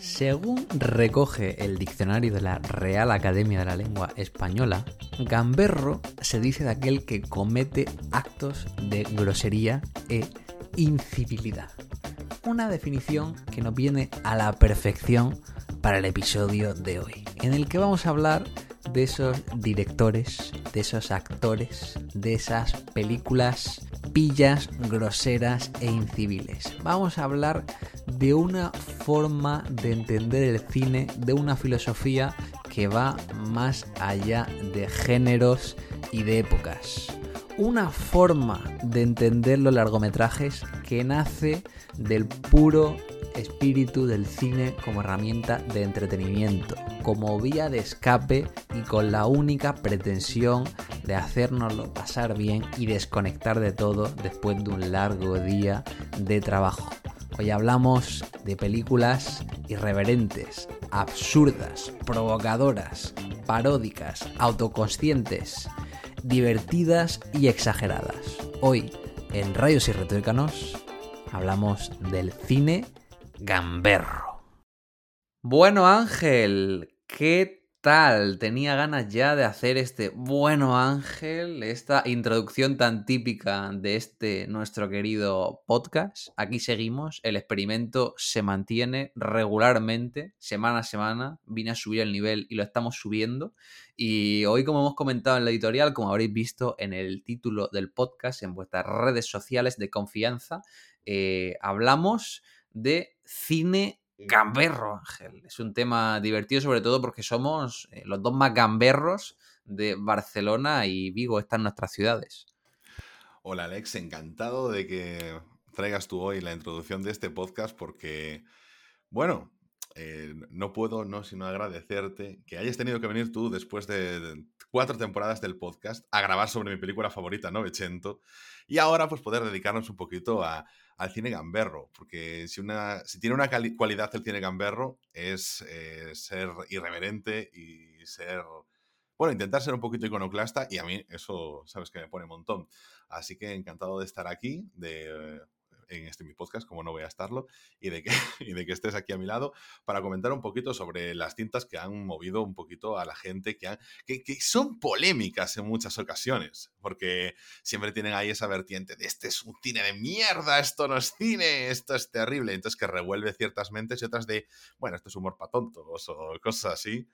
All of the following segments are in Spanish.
Según recoge el diccionario de la Real Academia de la Lengua Española, gamberro se dice de aquel que comete actos de grosería e incivilidad. Una definición que nos viene a la perfección para el episodio de hoy, en el que vamos a hablar de esos directores, de esos actores, de esas películas pillas, groseras e inciviles. Vamos a hablar de una forma de entender el cine, de una filosofía que va más allá de géneros y de épocas. Una forma de entender los largometrajes que nace del puro espíritu del cine como herramienta de entretenimiento, como vía de escape y con la única pretensión de hacernoslo pasar bien y desconectar de todo después de un largo día de trabajo. Hoy hablamos de películas irreverentes, absurdas, provocadoras, paródicas, autoconscientes, divertidas y exageradas. Hoy, en Rayos y Retóricanos, hablamos del cine gamberro. Bueno Ángel, ¿qué tal? Tenía ganas ya de hacer este bueno Ángel, esta introducción tan típica de este nuestro querido podcast. Aquí seguimos, el experimento se mantiene regularmente, semana a semana. Vine a subir el nivel y lo estamos subiendo. Y hoy, como hemos comentado en la editorial, como habréis visto en el título del podcast, en vuestras redes sociales de confianza, eh, hablamos de cine gamberro, Ángel. Es un tema divertido, sobre todo porque somos eh, los dos más gamberros de Barcelona y Vigo, están nuestras ciudades. Hola Alex, encantado de que traigas tú hoy la introducción de este podcast porque, bueno, eh, no puedo no sino agradecerte que hayas tenido que venir tú después de cuatro temporadas del podcast a grabar sobre mi película favorita, Novecento, y ahora pues poder dedicarnos un poquito a, al cine gamberro, porque si, una, si tiene una cualidad el cine gamberro es eh, ser irreverente y ser, bueno, intentar ser un poquito iconoclasta y a mí eso, sabes que me pone un montón. Así que encantado de estar aquí, de en este mi podcast, como no voy a estarlo, y de, que, y de que estés aquí a mi lado para comentar un poquito sobre las cintas que han movido un poquito a la gente, que, que, que, son polémicas en muchas ocasiones, porque siempre tienen ahí esa vertiente de este es un cine de mierda, esto no es cine, esto es terrible, entonces que revuelve ciertas mentes y otras de, bueno, esto es humor para tontos o cosas así,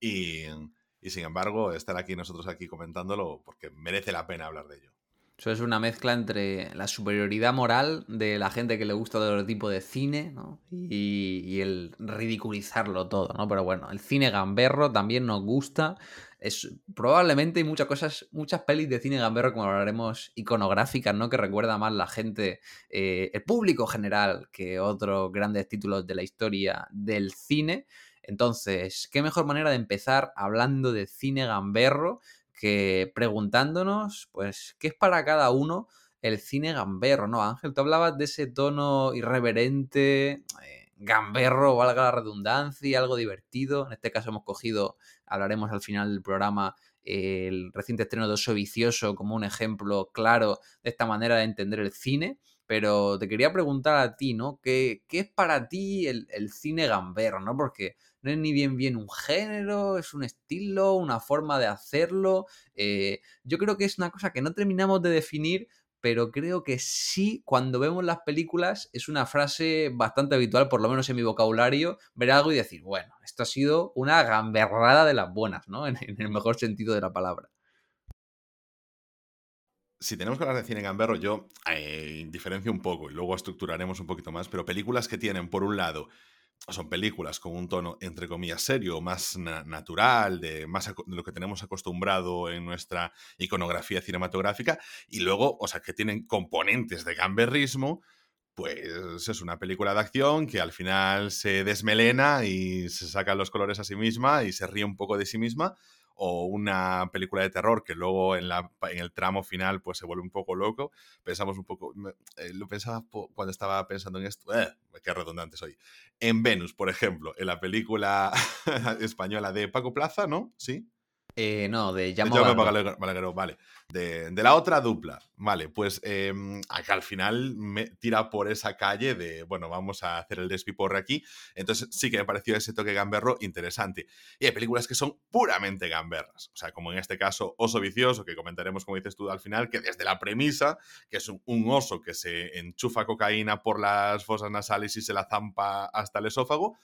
y, y sin embargo estar aquí nosotros aquí comentándolo porque merece la pena hablar de ello. Eso es una mezcla entre la superioridad moral de la gente que le gusta otro tipo de cine ¿no? y, el ridiculizarlo todo, ¿no? Pero bueno, el cine gamberro también nos gusta. Es, probablemente hay muchas cosas, muchas pelis de cine gamberro, como hablaremos, iconográficas, ¿no? Que recuerda más la gente, eh, el público general, que otros grandes títulos de la historia del cine. Entonces, ¿qué mejor manera de empezar hablando de cine gamberro que preguntándonos, pues, ¿qué es para cada uno el cine gamberro, no? Ángel, tú hablabas de ese tono irreverente, eh, gamberro, valga la redundancia, algo divertido. En este caso hemos cogido, hablaremos al final del programa, el reciente estreno de Oso Vicioso como un ejemplo claro de esta manera de entender el cine. Pero te quería preguntar a ti, ¿no? ¿Qué, es para ti el, el cine gamberro, ¿no? Porque no es ni bien bien un género, es un estilo, una forma de hacerlo. Eh, yo creo que es una cosa que no terminamos de definir, pero creo que sí, cuando vemos las películas, es una frase bastante habitual, por lo menos en mi vocabulario, ver algo y decir, bueno, esto ha sido una gamberrada de las buenas, ¿no? En, el mejor sentido de la palabra. Si tenemos que hablar de cine gamberro, yo eh, diferencio un poco y luego estructuraremos un poquito más, pero películas que tienen, por un lado, son películas con un tono, entre comillas, serio, más natural, de, más de lo que tenemos acostumbrado en nuestra iconografía cinematográfica, y luego, o sea, que tienen componentes de gamberrismo, pues es una película de acción que al final se desmelena y se saca los colores a sí misma y se ríe un poco de sí misma, o una película de terror que luego en, la, en el tramo final pues se vuelve un poco loco. Pensamos un poco, eh, lo pensaba cuando estaba pensando en esto, eh, qué redundante soy. En Venus, por ejemplo, en la película española de Paco Plaza, ¿no? Sí. Eh, no, de Llamo vale. De, la otra dupla, vale, pues eh, acá al final me tira por esa calle de, bueno, vamos a hacer el despiporre aquí. Entonces sí que me pareció ese toque gamberro interesante. Y hay películas que son puramente gamberras. O sea, como en este caso Oso Vicioso, que comentaremos, como dices tú, al final, que desde la premisa, que es un, un oso que se enchufa cocaína por las fosas nasales y se la zampa hasta el esófago,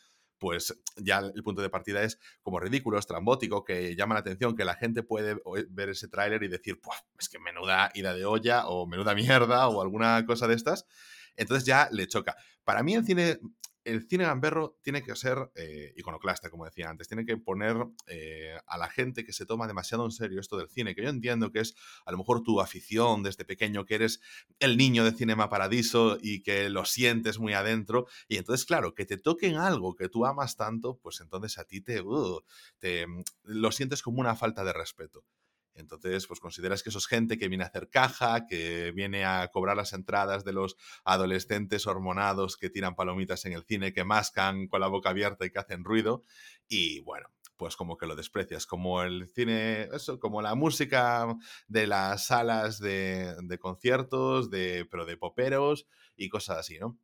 pues ya el punto de partida es como ridículo, estrambótico, que llama la atención, que la gente puede ver ese tráiler y decir, es que menuda ida de olla o menuda mierda o alguna cosa de estas. Entonces ya le choca. Para mí el cine el cine gamberro tiene que ser eh, iconoclasta, como decía antes, tiene que poner eh, a la gente que se toma demasiado en serio esto del cine, que yo entiendo que es a lo mejor tu afición desde pequeño, que eres el niño de Cinema Paradiso y que lo sientes muy adentro, y entonces, claro, que te toquen algo que tú amas tanto, pues entonces a ti te, uh, te lo sientes como una falta de respeto. Entonces, pues consideras que eso es gente que viene a hacer caja, que viene a cobrar las entradas de los adolescentes hormonados que tiran palomitas en el cine, que mascan con la boca abierta y que hacen ruido. Y bueno, pues como que lo desprecias, como el cine, eso, como la música de las salas de, conciertos, de, pero de poperos y cosas así, ¿no?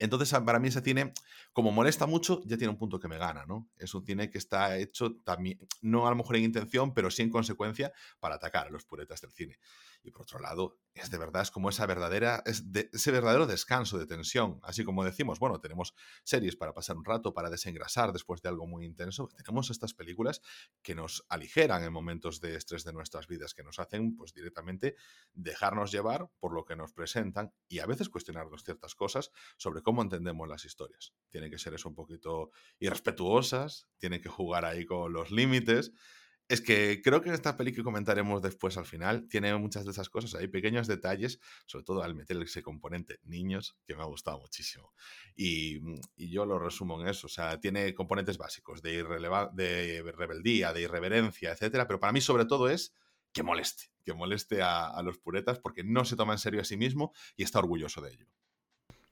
Entonces, para mí ese cine, como molesta mucho, ya tiene un punto que me gana, ¿no? Es un cine que está hecho también, no a lo mejor en intención, pero sí en consecuencia para atacar a los puretas del cine. Y por otro lado, es de verdad, es como esa verdadera, es ese verdadero descanso de tensión. Así como decimos, bueno, tenemos series para pasar un rato, para desengrasar después de algo muy intenso. Tenemos estas películas que nos aligeran en momentos de estrés de nuestras vidas, que nos hacen, pues directamente dejarnos llevar por lo que nos presentan y a veces cuestionarnos ciertas cosas sobre cómo entendemos las historias. Tienen que ser eso un poquito irrespetuosas, tienen que jugar ahí con los límites es que creo que en esta peli que comentaremos después al final tiene muchas de esas cosas. Hay pequeños detalles, sobre todo al meter ese componente niños, que me ha gustado muchísimo. Y, yo lo resumo en eso. O sea, tiene componentes básicos de, de rebeldía, de irreverencia, etcétera. Pero para mí, sobre todo, es que moleste, que moleste a los puretas porque no se toma en serio a sí mismo y está orgulloso de ello.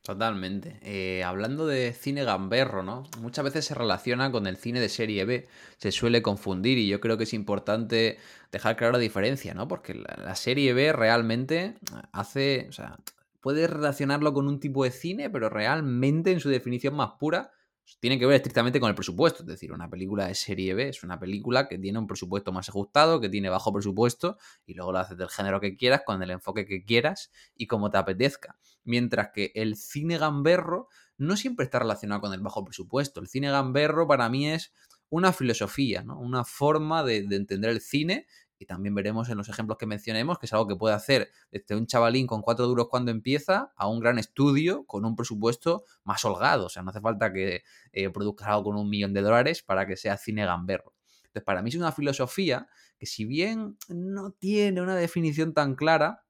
Totalmente. Eh, hablando de cine gamberro, ¿no? Muchas veces se relaciona con el cine de serie B, se suele confundir y yo creo que es importante dejar clara la diferencia, ¿no? Porque la, serie B realmente hace, o sea, puede relacionarlo con un tipo de cine, pero realmente en su definición más pura tiene que ver estrictamente con el presupuesto. Es decir, una película de serie B es una película que tiene un presupuesto más ajustado, que tiene bajo presupuesto y luego lo haces del género que quieras, con el enfoque que quieras y como te apetezca mientras que el cine gamberro no siempre está relacionado con el bajo presupuesto. El cine gamberro para mí es una filosofía, ¿no? una forma de, entender el cine y también veremos en los ejemplos que mencionemos que es algo que puede hacer desde un chavalín con cuatro duros cuando empieza a un gran estudio con un presupuesto más holgado. O sea, no hace falta que eh, produzca algo con un millón de dólares para que sea cine gamberro. Entonces, para mí es una filosofía que si bien no tiene una definición tan clara,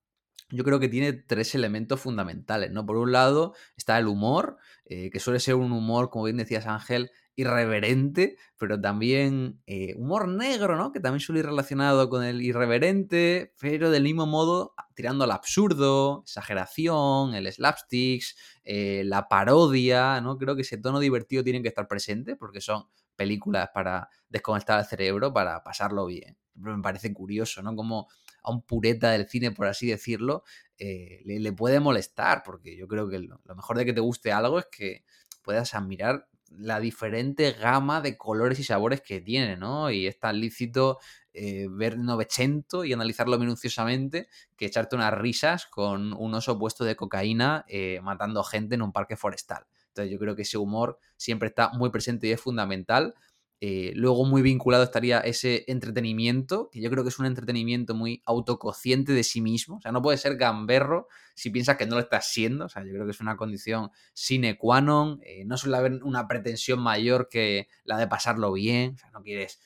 yo creo que tiene tres elementos fundamentales, ¿no? Por un lado está el humor, eh, que suele ser un humor, como bien decías Ángel, irreverente, pero también eh, humor negro, ¿no? Que también suele ir relacionado con el irreverente, pero del mismo modo tirando al absurdo, exageración, el slapsticks, eh, la parodia, ¿no? Creo que ese tono divertido tiene que estar presente porque son películas para desconectar el cerebro, para pasarlo bien. Me parece curioso, ¿no? Como a un pureta del cine, por así decirlo, eh, le, puede molestar, porque yo creo que lo, mejor de que te guste algo es que puedas admirar la diferente gama de colores y sabores que tiene, ¿no? Y es tan lícito eh, ver Novecento y analizarlo minuciosamente que echarte unas risas con un oso puesto de cocaína eh, matando gente en un parque forestal. Entonces yo creo que ese humor siempre está muy presente y es fundamental eh, luego muy vinculado estaría ese entretenimiento, que yo creo que es un entretenimiento muy autoconsciente de sí mismo. O sea, no puede ser gamberro si piensas que no lo estás siendo. O sea, yo creo que es una condición sine qua non. Eh, no suele haber una pretensión mayor que la de pasarlo bien. O sea, no quieres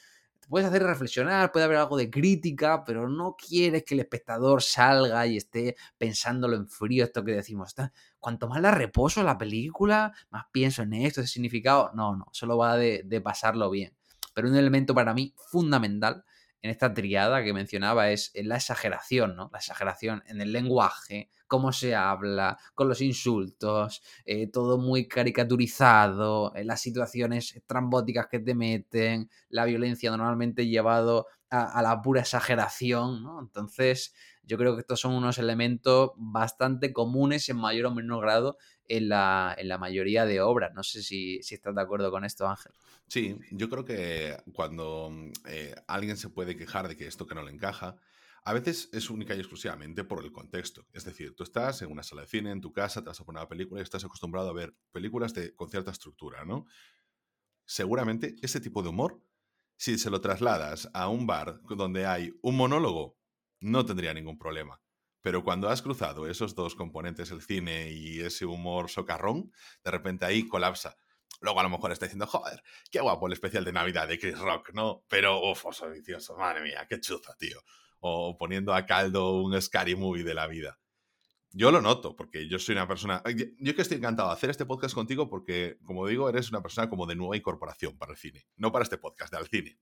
puedes hacer reflexionar, puede haber algo de crítica, pero no quieres que el espectador salga y esté pensándolo en frío, esto que decimos. Cuanto más la reposo la película, más pienso en esto, ese significado. No, no, solo va de, pasarlo bien. Pero un elemento para mí fundamental en esta triada que mencionaba es la exageración, ¿no? La exageración en el lenguaje, cómo se habla, con los insultos, eh, todo muy caricaturizado, las situaciones trambóticas que te meten, la violencia normalmente llevado a, la pura exageración, ¿no? Entonces, yo creo que estos son unos elementos bastante comunes en mayor o menor grado en la, en la mayoría de obras. No sé si, si, estás de acuerdo con esto, Ángel. Sí, yo creo que cuando eh, alguien se puede quejar de que esto que no le encaja, a veces es única y exclusivamente por el contexto. Es decir, tú estás en una sala de cine, en tu casa, te vas a poner una película y estás acostumbrado a ver películas de, con cierta estructura, ¿no? Seguramente ese tipo de humor, si se lo trasladas a un bar donde hay un monólogo, no tendría ningún problema. Pero cuando has cruzado esos dos componentes, el cine y ese humor socarrón, de repente ahí colapsa. Luego a lo mejor está diciendo, joder, qué guapo el especial de Navidad de Chris Rock, ¿no? Pero, uff, oso vicioso, madre mía, qué chuza, tío. O poniendo a caldo un scary movie de la vida. Yo lo noto, porque yo soy una persona. Yo que estoy encantado de hacer este podcast contigo, porque, como digo, eres una persona como de nueva incorporación para el cine. No para este podcast, del cine.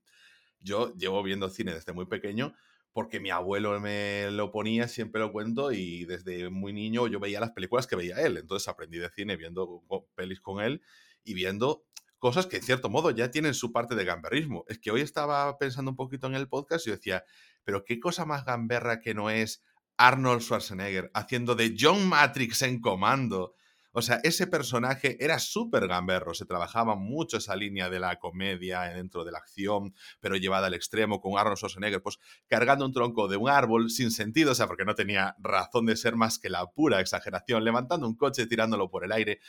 Yo llevo viendo cine desde muy pequeño, porque mi abuelo me lo ponía, siempre lo cuento, y desde muy niño yo veía las películas que veía él. Entonces aprendí de cine viendo pelis con él y viendo cosas que en cierto modo ya tienen su parte de gamberrismo. Es que hoy estaba pensando un poquito en el podcast y decía, pero qué cosa más gamberra que no es Arnold Schwarzenegger haciendo de John Matrix en comando o sea, ese personaje era súper gamberro, se trabajaba mucho esa línea de la comedia dentro de la acción, pero llevada al extremo con Arnold Schwarzenegger, pues cargando un tronco de un árbol sin sentido, o sea, porque no tenía razón de ser más que la pura exageración, levantando un coche, tirándolo por el aire.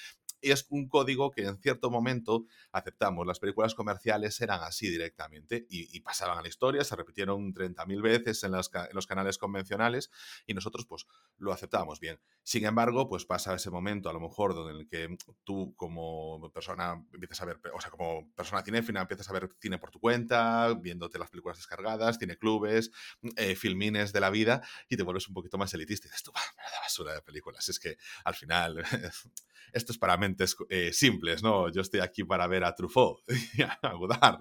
Y es un código que en cierto momento aceptamos. Las películas comerciales eran así directamente y, pasaban a la historia, se repitieron 30.000 veces en, en los canales convencionales y nosotros pues lo aceptábamos bien. Sin embargo, pues pasa ese momento a lo mejor en el que tú como persona empiezas a ver, o sea, como persona cinéfila empiezas a ver cine por tu cuenta, viéndote las películas descargadas, clubes, eh, filmines de la vida y te vuelves un poquito más elitista y dices, tú, basura de películas. Es que al final esto es para mentes eh, simples, ¿no? Yo estoy aquí para ver a Truffaut y a Godard.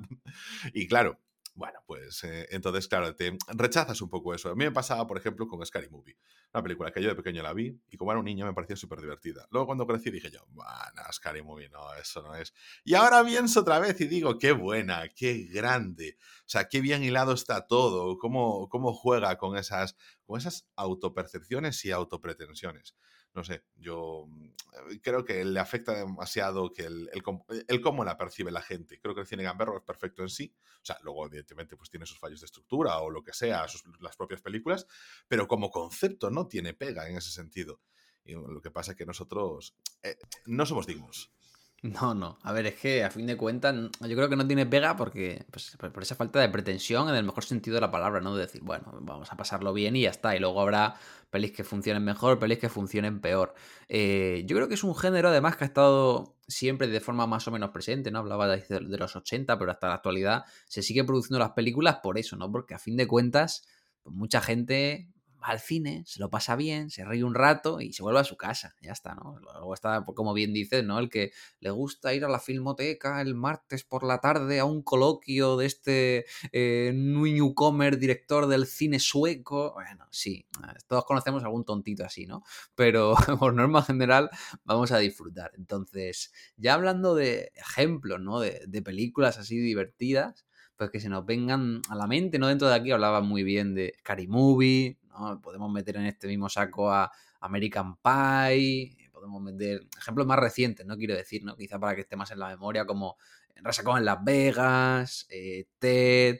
Y claro, bueno, pues eh, entonces, claro, te rechazas un poco eso. A mí me pasaba, por ejemplo, con Scary Movie, una película que yo de pequeño la vi y como era un niño me parecía súper divertida. Luego cuando crecí dije yo, bueno, Scary Movie, no, eso no es. Y ahora pienso otra vez y digo, qué buena, qué grande. O sea, qué bien hilado está todo, cómo, cómo juega con esas, con esas autopercepciones y autopretensiones no sé, yo mm, creo que le afecta demasiado que el, el, cómo la percibe la gente. Creo que el cine gamberro es perfecto en sí. O sea, luego evidentemente pues tiene sus fallos de estructura o lo que sea, las propias películas, pero como concepto no tiene pega en ese sentido. Y lo que pasa es que nosotros eh, no somos dignos. No, no. A ver, es que a fin de cuentas, yo creo que no tiene pega porque, pues, por esa falta de pretensión, en el mejor sentido de la palabra, ¿no? De decir, bueno, vamos a pasarlo bien y ya está. Y luego habrá pelis que funcionen mejor, pelis que funcionen peor. Eh, yo creo que es un género, además, que ha estado siempre de forma más o menos presente, ¿no? Hablaba de, los 80, pero hasta la actualidad se sigue produciendo las películas por eso, ¿no? Porque a fin de cuentas, pues, mucha gente va al cine, se lo pasa bien, se ríe un rato y se vuelve a su casa. Ya está, ¿no? Luego está, pues, como bien dices, ¿no? El que le gusta ir a la filmoteca el martes por la tarde a un coloquio de este eh, newcomer director del cine sueco. Bueno, sí, todos conocemos algún tontito así, ¿no? Pero por norma general vamos a disfrutar. Entonces, ya hablando de ejemplos, ¿no? De, de películas así divertidas, pues que se nos vengan a la mente, ¿no? Dentro de aquí hablaba muy bien de Scary Movie, Podemos meter en este mismo saco a American Pie, podemos meter ejemplos más recientes, no quiero decir, ¿no? Quizá para que esté más en la memoria, como Resacón en Las Vegas, eh, Ted,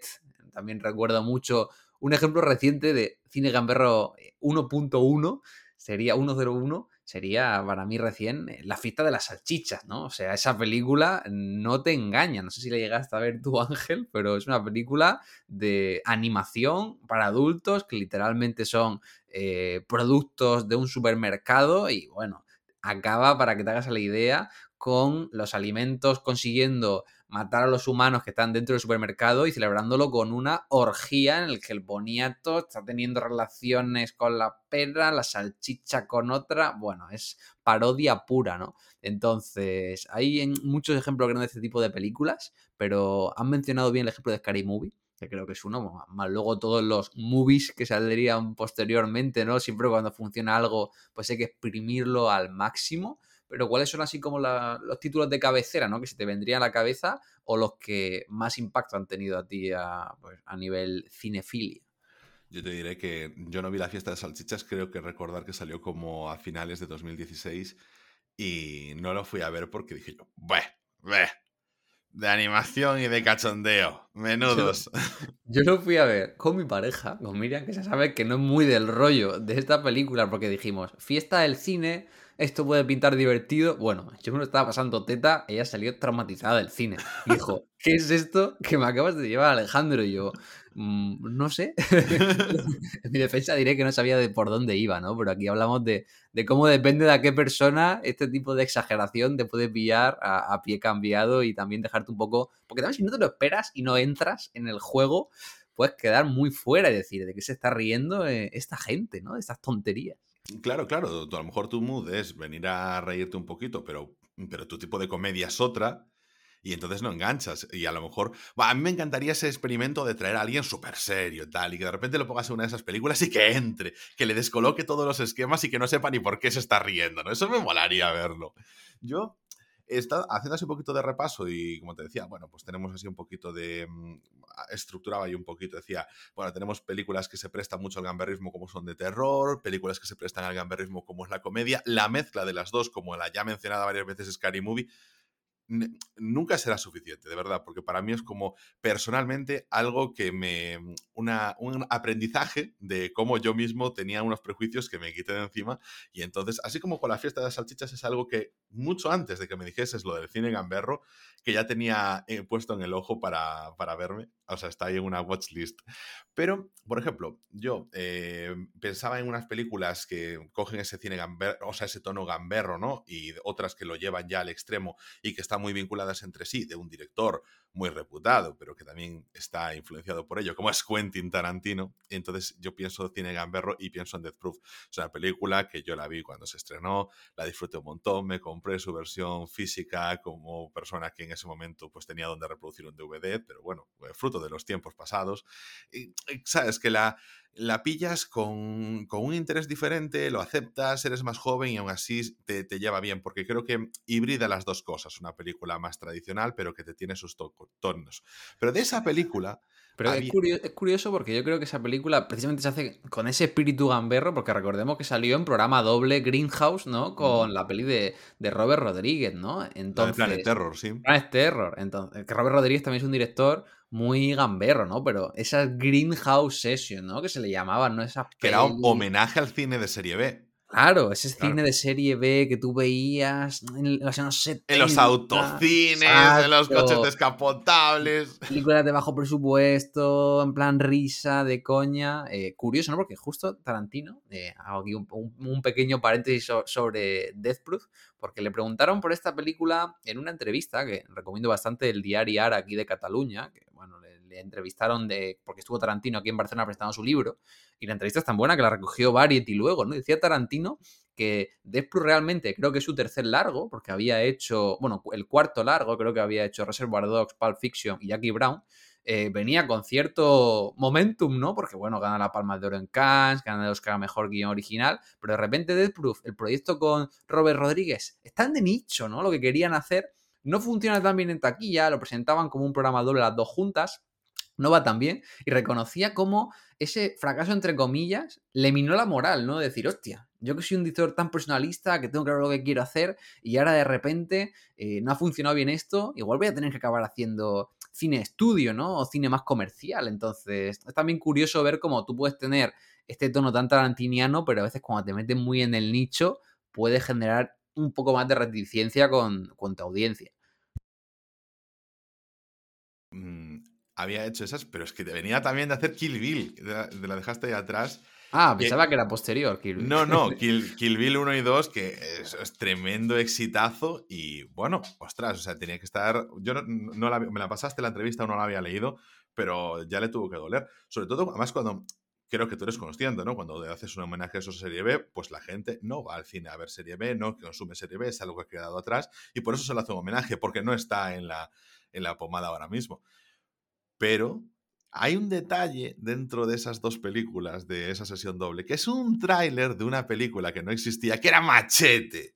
también recuerdo mucho un ejemplo reciente de cine gamberro 1.1, eh, sería 101, sería para mí recién eh, La fiesta de las salchichas, ¿no? O sea, esa película no te engaña. No sé si la llegaste a ver tú, Ángel, pero es una película de animación para adultos que literalmente son eh, productos de un supermercado y bueno, acaba, para que te hagas la idea, con los alimentos consiguiendo matar a los humanos que están dentro del supermercado y celebrándolo con una orgía en el que el boniato está teniendo relaciones con la pera, la salchicha con otra. Bueno, es parodia pura, ¿no? Entonces, hay muchos ejemplos grandes de este tipo de películas, pero han mencionado bien el ejemplo de Scary Movie que creo que es uno, más luego todos los movies que saldrían posteriormente, ¿no? Siempre cuando funciona algo, pues hay que exprimirlo al máximo. Pero ¿cuáles son así como los títulos de cabecera, ¿no? Que se te vendrían a la cabeza o los que más impacto han tenido a ti a, pues, a nivel cinefilia? Yo te diré que yo no vi la fiesta de salchichas, creo que recordar que salió como a finales de 2016 y no lo fui a ver porque dije yo, ¡bueh! ¡bueh! De animación y de cachondeo. Menudos. Yo, lo fui a ver con mi pareja, con Miriam, que se sabe que no es muy del rollo de esta película, porque dijimos, fiesta del cine, esto puede pintar divertido. Bueno, yo me lo estaba pasando teta, ella salió traumatizada del cine. dijo, ¿qué es esto que me acabas de llevar, Alejandro? Y yo, mm, no sé. en mi defensa diré que no sabía de por dónde iba, ¿no? Pero aquí hablamos de, cómo depende de a qué persona este tipo de exageración te puede pillar a, pie cambiado y también dejarte un poco. Porque también si no te lo esperas y no entras en el juego, puedes quedar muy fuera y decir de qué se está riendo eh, esta gente, ¿no? De estas tonterías. Claro, claro, a lo mejor tu mood es venir a reírte un poquito, pero, pero tu tipo de comedia es otra, y entonces no enganchas. Y a lo mejor, a mí me encantaría ese experimento de traer a alguien súper serio tal, y que de repente lo pongas en una de esas películas y que entre, que le descoloque todos los esquemas y que no sepa ni por qué se está riendo, ¿no? Eso me molaría verlo. Yo estado haciendo así un poquito de repaso y como te decía, bueno, pues tenemos así un poquito de... Mm, estructuraba y un poquito, decía, bueno, tenemos películas que se prestan mucho al gamberrismo como son de terror, películas que se prestan al gamberrismo como es la comedia, la mezcla de las dos, como la ya mencionada varias veces Scary Movie, nunca será suficiente, de verdad, porque para mí es como personalmente algo que me... Una, un aprendizaje de cómo yo mismo tenía unos prejuicios que me quité de encima y entonces, así como con la fiesta de las salchichas es algo que mucho antes de que me dijeses lo del cine gamberro, que ya tenía eh, puesto en el ojo para, para verme, o sea, está ahí en una watchlist. Pero, por ejemplo, yo eh, pensaba en unas películas que cogen ese cine gamberro, o sea, ese tono gamberro, ¿no? Y otras que lo llevan ya al extremo y que están muy vinculadas entre sí, de un director muy reputado, pero que también está influenciado por ello, como es Quentin Tarantino. Entonces yo pienso cine gamberro y pienso en Death Proof. Es una película que yo la vi cuando se estrenó, la disfruté un montón, me compré su versión física como persona que en ese momento pues tenía donde reproducir un DVD, pero bueno, fruto de los tiempos pasados. Y, sabes que la, la pillas con, un interés diferente, lo aceptas, eres más joven y aún así te, lleva bien, porque creo que hibrida las dos cosas, una película más tradicional, pero que te tiene sus Pero de esa película... Pero es, curioso, porque yo creo que esa película precisamente se hace con ese espíritu gamberro, porque recordemos que salió en programa doble Greenhouse, ¿no? Con la peli de, Robert Rodríguez, ¿no? Entonces, Planet Terror, sí. Planet Terror. Entonces, que Robert Rodríguez también es un director muy gamberro, ¿no? Pero esa Greenhouse Session, ¿no? Que se le llamaban, ¿no? Esa que era un homenaje al cine de serie B. Claro, ese cine de serie B que tú veías en los años 70. En los autocines, en los coches descapotables. Películas de bajo presupuesto, en plan risa, de coña. Eh, curioso, ¿no? Porque justo Tarantino, eh, hago aquí un, pequeño paréntesis sobre Death Proof, porque le preguntaron por esta película en una entrevista que recomiendo bastante el diario Ara aquí de Cataluña, que le, entrevistaron de, porque estuvo Tarantino aquí en Barcelona presentando su libro y la entrevista es tan buena que la recogió Variety luego, ¿no? Decía Tarantino que Death realmente creo que es su tercer largo, porque había hecho, bueno, el cuarto largo, creo que había hecho Reservoir Dogs, Pulp Fiction y Jackie Brown, eh, venía con cierto momentum, ¿no? Porque, bueno, gana la Palma de Oro en Cannes, gana el Oscar a Mejor Guión Original, pero de repente Death Proof, el proyecto con Robert Rodríguez, están de nicho, ¿no? Lo que querían hacer no funciona tan bien en taquilla, lo presentaban como un programa doble las dos juntas, no va tan bien, y reconocía cómo ese fracaso, entre comillas, le minó la moral, ¿no? Decir, hostia, yo que soy un director tan personalista, que tengo claro lo que quiero hacer, y ahora de repente eh, no ha funcionado bien esto, igual voy a tener que acabar haciendo cine estudio, ¿no? O cine más comercial. Entonces, es también curioso ver cómo tú puedes tener este tono tan tarantiniano, pero a veces cuando te metes muy en el nicho, puede generar un poco más de reticencia con, con tu audiencia. Mm, había hecho esas, pero es que venía también de hacer Kill Bill, de la, dejaste ahí atrás. Ah, pensaba que, era posterior, Kill Bill. No, no, Kill, Bill 1 y 2, que es, tremendo exitazo y bueno, ostras, o sea, tenía que estar... Yo no, la, me la pasaste la entrevista o no la había leído, pero ya le tuvo que doler. Sobre todo, además, cuando creo que tú eres consciente, ¿no? Cuando haces un homenaje a eso serie B, pues la gente no va al cine a ver serie B, no consume serie B, es algo que ha quedado atrás y por eso se le hace un homenaje, porque no está en la, en la pomada ahora mismo. Pero hay un detalle dentro de esas dos películas, de esa sesión doble, que es un tráiler de una película que no existía, que era Machete.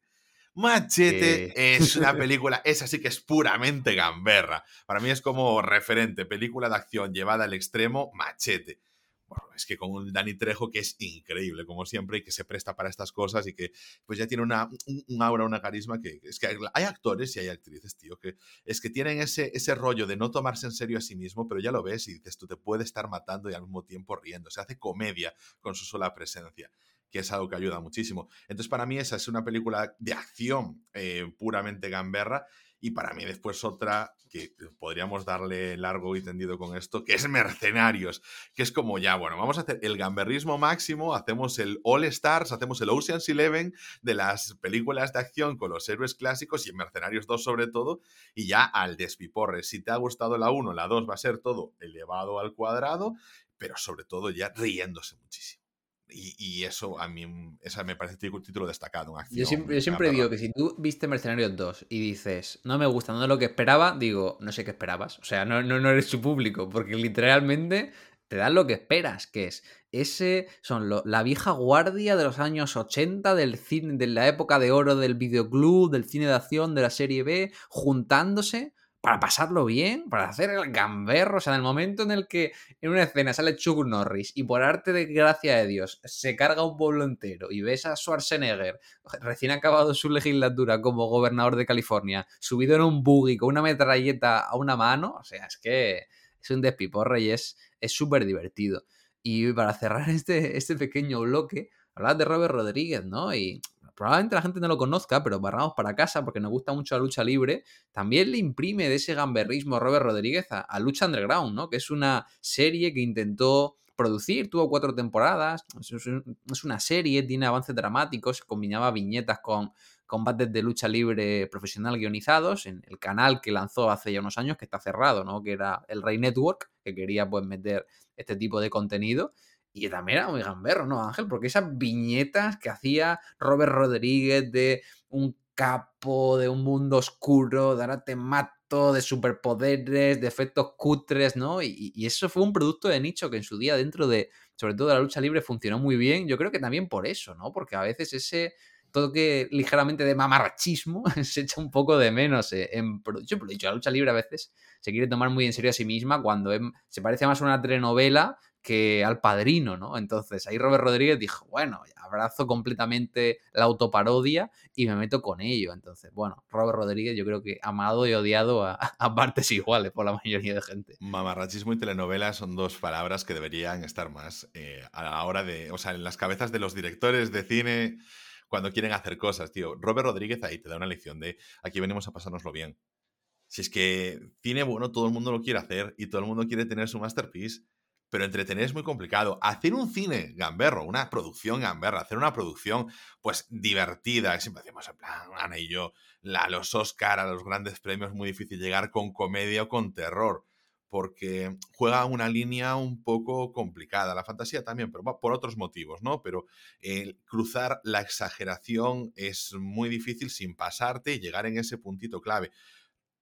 Machete Eh. es una película, esa sí que es puramente gamberra. Para mí es como referente, película de acción llevada al extremo, Machete. Bueno, es que con un Dani Trejo que es increíble, como siempre, y que se presta para estas cosas y que pues ya tiene una, un, aura, una carisma que es que hay actores y hay actrices, tío, que es que tienen ese, ese rollo de no tomarse en serio a sí mismo, pero ya lo ves y dices, tú te puedes estar matando y al mismo tiempo riendo. Se hace comedia con su sola presencia que es algo que ayuda muchísimo. Entonces, para mí esa es una película de acción eh, puramente gamberra y para mí después otra que podríamos darle largo y tendido con esto, que es Mercenarios, que es como ya, bueno, vamos a hacer el gamberrismo máximo, hacemos el All Stars, hacemos el Ocean's Eleven de las películas de acción con los héroes clásicos y en Mercenarios 2 sobre todo, y ya al despiporre. Si te ha gustado la 1, la 2 va a ser todo elevado al cuadrado, pero sobre todo ya riéndose muchísimo. Y, y, eso a mí, esa me parece un título destacado. Una acción, yo siempre, yo siempre digo que si tú viste Mercenarios 2 y dices, no me gusta, no es lo que esperaba, digo, no sé qué esperabas. O sea, no, no, no eres su público, porque literalmente te dan lo que esperas, que es ese, son lo, la vieja guardia de los años 80 del cine, de la época de oro del videoclub, del cine de acción, de la serie B, juntándose para pasarlo bien, para hacer el gamberro. O sea, en el momento en el que en una escena sale Chuck Norris y por arte de gracia de Dios se carga un pueblo entero y ves a Schwarzenegger recién acabado su legislatura como gobernador de California, subido en un buggy con una metralleta a una mano, o sea, es que es un despiporre y es súper divertido. Y para cerrar este, este pequeño bloque, hablabas de Robert Rodríguez, ¿no? Y probablemente la gente no lo conozca, pero barramos para casa porque nos gusta mucho la lucha libre, también le imprime de ese gamberrismo Robert Rodríguez a, Lucha Underground, ¿no? Que es una serie que intentó producir, tuvo cuatro temporadas, es una serie, tiene avances dramáticos, combinaba viñetas con combates de lucha libre profesional guionizados en el canal que lanzó hace ya unos años, que está cerrado, ¿no? Que era el Rey Network, que quería pues meter este tipo de contenido. Y también era muy gamberro, ¿no, Ángel? Porque esas viñetas que hacía Robert Rodríguez de un capo, de un mundo oscuro, de ahora te mato, de superpoderes, de efectos cutres, ¿no? Y, eso fue un producto de nicho que en su día dentro de, sobre todo de la lucha libre, funcionó muy bien. Yo creo que también por eso, ¿no? Porque a veces ese toque ligeramente de mamarrachismo se echa un poco de menos eh, en producción. Pero dicho, la lucha libre a veces se quiere tomar muy en serio a sí misma cuando se parece más a una telenovela que al padrino, ¿no? Entonces ahí Robert Rodríguez dijo, bueno, abrazo completamente la autoparodia y me meto con ello. Entonces, bueno, Robert Rodríguez yo creo que amado y odiado a, partes iguales por la mayoría de gente. Mamarrachismo y telenovela son dos palabras que deberían estar más eh, a la hora de, o sea, en las cabezas de los directores de cine cuando quieren hacer cosas, tío. Robert Rodríguez ahí te da una lección de aquí venimos a pasárnoslo bien. Si es que cine bueno, todo el mundo lo quiere hacer y todo el mundo quiere tener su masterpiece, pero entretener es muy complicado. Hacer un cine gamberro, una producción gamberra, hacer una producción pues divertida, siempre decimos en plan, Ana y yo, los Oscar, los grandes premios, muy difícil llegar con comedia o con terror porque juega una línea un poco complicada. La fantasía también, pero por otros motivos, ¿no? Pero cruzar la exageración es muy difícil sin pasarte y llegar en ese puntito clave.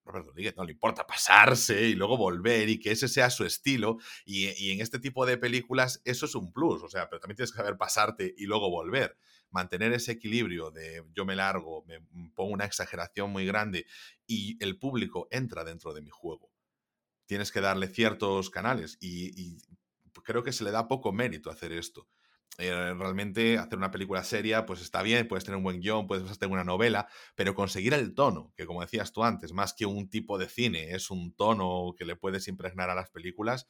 Robert Rodríguez no le importa pasarse y luego volver y que ese sea su estilo. Y, y, en este tipo de películas eso es un plus, o sea, pero también tienes que saber pasarte y luego volver. Mantener ese equilibrio de yo me largo, me pongo una exageración muy grande y el público entra dentro de mi juego tienes que darle ciertos canales y, creo que se le da poco mérito hacer esto. Eh, realmente hacer una película seria pues está bien, puedes tener un buen guion, puedes tener una novela, pero conseguir el tono, que como decías tú antes, más que un tipo de cine, es un tono que le puedes impregnar a las películas,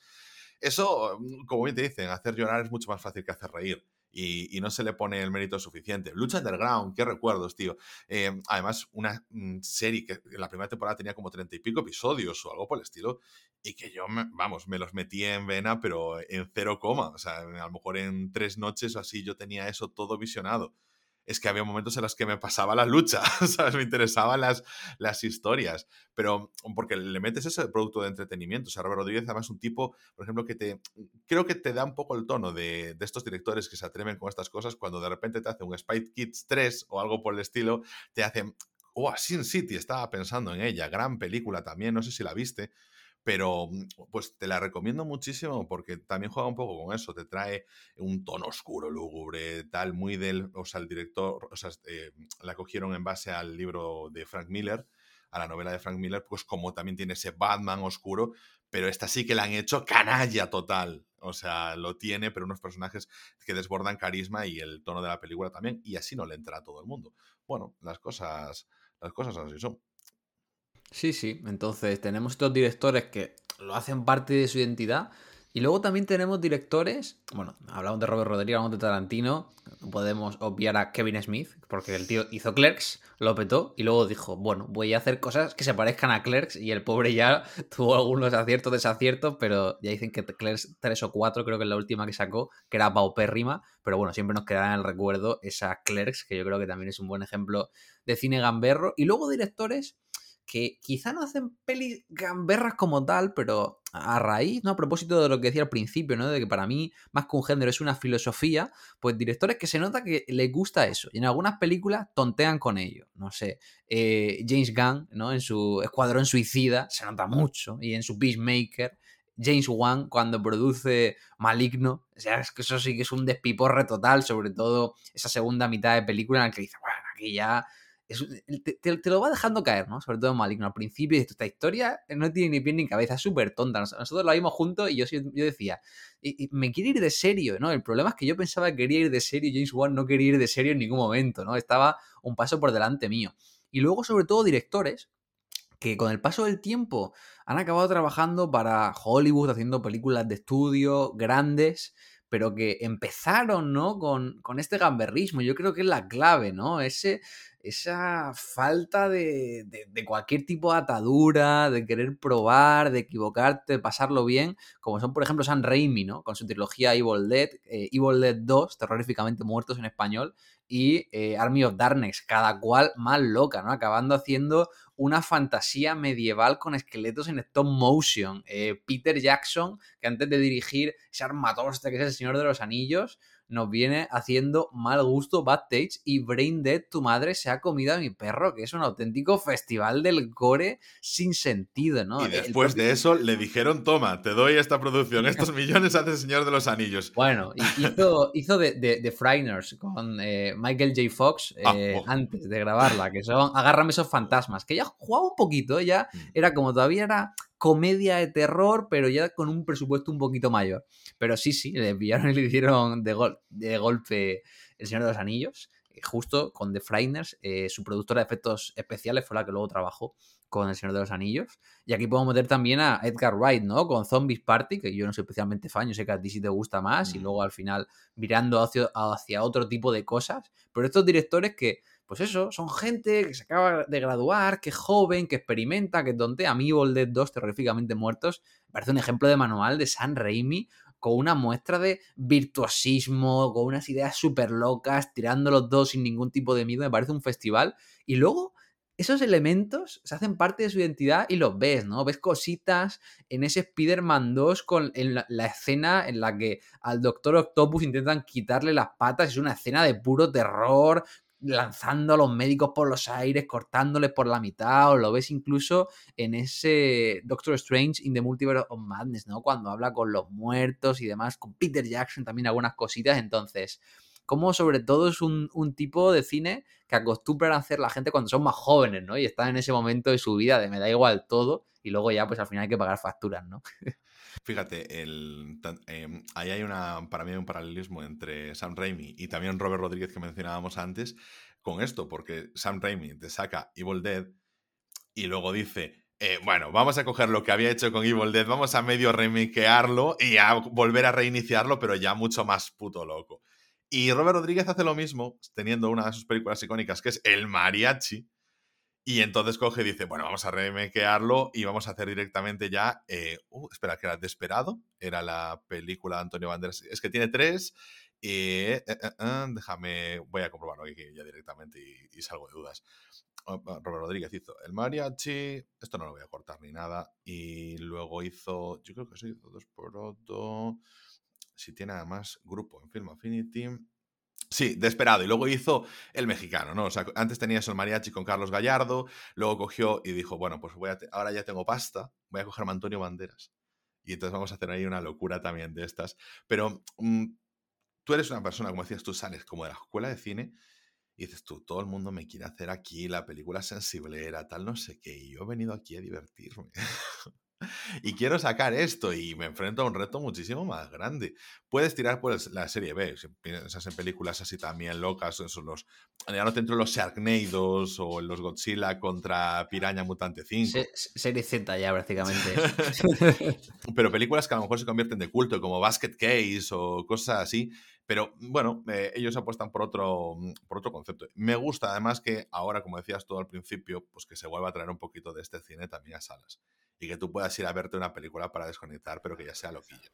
eso, como bien te dicen, hacer llorar es mucho más fácil que hacer reír. Y, y, no se le pone el mérito suficiente. Lucha Underground, qué recuerdos, tío. Eh, además, una mm, serie que en la primera temporada tenía como treinta y pico episodios o algo por el estilo, y que yo, me, vamos, me los metí en vena, pero en cero coma. O sea, a lo mejor en tres noches o así yo tenía eso todo visionado. Es que había momentos en los que me pasaba la lucha, ¿sabes? Me interesaban las, las historias, pero porque le metes ese producto de entretenimiento. O sea, Robert Rodríguez además es un tipo, por ejemplo, que te, creo que te da un poco el tono de, de estos directores que se atreven con estas cosas cuando de repente te hace un Spy Kids 3 o algo por el estilo, te hacen, oh, Sin City, estaba pensando en ella, gran película también, no sé si la viste, pero mm, pues te la recomiendo muchísimo porque también juega un poco con eso, te trae un tono oscuro, lúgubre, tal, muy del, o sea, el director, o sea, eh, la cogieron en base al libro de Frank Miller, a la novela de Frank Miller, pues como también tiene ese Batman oscuro, pero esta sí que la han hecho canalla total. O sea, lo tiene, pero unos personajes que desbordan carisma y el tono de la película también, y así no le entra a todo el mundo. Bueno, las cosas, las cosas así son. Sí, sí. Entonces tenemos estos directores que lo hacen parte de su identidad. Y luego también tenemos directores, bueno, hablamos de Robert Rodríguez, hablamos de Tarantino, podemos obviar a Kevin Smith, porque el tío hizo Clerks, lo petó y luego dijo, bueno, voy a hacer cosas que se parezcan a Clerks y el pobre ya tuvo algunos aciertos, desaciertos, pero ya dicen que Clerks 3 o 4 creo que es la última que sacó, que era paupérrima, pero bueno, siempre nos quedará en el recuerdo esa Clerks, que yo creo que también es un buen ejemplo de cine gamberro. Y luego directores que quizá no hacen pelis gamberras como tal, pero a raíz, ¿no? A propósito de lo que decía al principio, ¿no? De que para mí, más que un género, es una filosofía, pues directores que se nota que les gusta eso. Y en algunas películas tontean con ello. No sé, eh, James Gunn, ¿no? En su Escuadrón Suicida, se nota mucho. Y en su Peacemaker. James Wan cuando produce Maligno, o sea, es que eso sí que es un despiporre total, sobre todo esa segunda mitad de película en la que dice, bueno, aquí ya te, lo va dejando caer, ¿no? Sobre todo Maligno. Al principio, esta historia no tiene ni pie ni cabeza, es súper tonta. Nosotros la vimos juntos y yo, yo decía, y, me quiere ir de serio, ¿no? El problema es que yo pensaba que quería ir de serio y James Wan no quería ir de serio en ningún momento, ¿no? Estaba un paso por delante mío. Y luego, sobre todo, directores que con el paso del tiempo han acabado trabajando para Hollywood, haciendo películas de estudio grandes pero que empezaron, ¿no? Con, con, este gamberrismo. Yo creo que es la clave, ¿no? Ese, esa falta de, cualquier tipo de atadura, de querer probar, de equivocarte, de pasarlo bien, como son, por ejemplo, San Raimi, ¿no? Con su trilogía Evil Dead, eh, Evil Dead 2, terroríficamente muertos en español, y eh, Army of Darkness, cada cual más loca, ¿no? Acabando haciendo una fantasía medieval con esqueletos en stop motion. Eh, Peter Jackson, que antes de dirigir ese armatoste que es el Señor de los Anillos, nos viene haciendo mal gusto Bad Taste y Brain Dead, tu madre se ha comido a mi perro, que es un auténtico festival del gore sin sentido, ¿no? Y después de eso le dijeron, toma, te doy esta producción, estos millones hace Señor de los Anillos. Bueno, hizo, hizo de, de, Frigners con eh, Michael J. Fox ah, eh, antes de grabarla, que son Agárrame esos fantasmas, que ya jugaba un poquito, ya mm. era como todavía era comedia de terror, pero ya con un presupuesto un poquito mayor. Pero sí, sí, le pillaron y le hicieron de, de golpe El Señor de los Anillos, eh, justo con The Frighteners. Eh, su productora de efectos especiales fue la que luego trabajó con El Señor de los Anillos. Y aquí podemos meter también a Edgar Wright, ¿no? Con Zombies Party, que yo no soy especialmente fan, yo sé que a ti sí te gusta más, y mm. luego al final mirando hacia, hacia otro tipo de cosas. Pero estos directores que pues eso, son gente que se acaba de graduar, que es joven, que experimenta, que tontea. A mí Dead 2, terroríficamente muertos, parece un ejemplo de manual de San Raimi con una muestra de virtuosismo, con unas ideas súper locas, tirando los dos sin ningún tipo de miedo, me parece un festival. Y luego esos elementos se hacen parte de su identidad y los ves, ¿no? Ves cositas en ese Spider-Man 2 con la, la, escena en la que al Doctor Octopus intentan quitarle las patas. Es una escena de puro terror, lanzando a los médicos por los aires, cortándoles por la mitad, o lo ves incluso en ese Doctor Strange in the Multiverse of Madness, ¿no? Cuando habla con los muertos y demás, con Peter Jackson también algunas cositas, entonces, como sobre todo es un, tipo de cine que acostumbran a hacer la gente cuando son más jóvenes, ¿no? Y están en ese momento de su vida de me da igual todo, y luego ya pues al final hay que pagar facturas, ¿no? Fíjate, em, ahí hay una, para mí un paralelismo entre Sam Raimi y también Robert Rodríguez que mencionábamos antes con esto, porque Sam Raimi te saca Evil Dead y luego dice, eh, bueno, vamos a coger lo que había hecho con Evil Dead, vamos a medio remiquearlo y a volver a reiniciarlo, pero ya mucho más puto loco. Y Robert Rodríguez hace lo mismo, teniendo una de sus películas icónicas, que es El Mariachi, y entonces coge y dice, bueno, vamos a remakearlo y vamos a hacer directamente ya. Eh, uh, espera, que era Desperado. Era la película de Antonio Banderas. Es que tiene tres. Eh, eh, eh, déjame, voy a comprobarlo aquí ya directamente y, salgo de dudas. Oh, Robert Rodríguez hizo El Mariachi. Esto no lo voy a cortar ni nada. Y luego hizo, yo creo que sí, hizo dos por otro. Si tiene además grupo en Film Affinity. Sí, desesperado. Y luego hizo el mexicano, ¿no? O sea, antes tenías el mariachi con Carlos Gallardo, luego cogió y dijo, bueno, pues voy a ahora ya tengo pasta, voy a coger a Antonio Banderas. Y entonces vamos a hacer ahí una locura también de estas. Pero mm, tú eres una persona, como decías, tú sales como de la escuela de cine y dices tú, todo el mundo me quiere hacer aquí la película sensiblera, tal, no sé qué, y yo he venido aquí a divertirme. y quiero sacar esto y me enfrento a un reto muchísimo más grande. Puedes tirar por la serie B, si piensas en películas así también locas, son los, ya no te entro en los Sharknados o en los Godzilla contra Piraña Mutante 5. serie Z ya prácticamente. Pero películas que a lo mejor se convierten de culto, como Basket Case o cosas así. Pero bueno, eh, ellos apuestan por otro, por otro concepto. Me gusta además que ahora, como decías todo al principio, pues que se vuelva a traer un poquito de este cine también a salas y que tú puedas ir a verte una película para desconectar, pero que ya sea loquillo.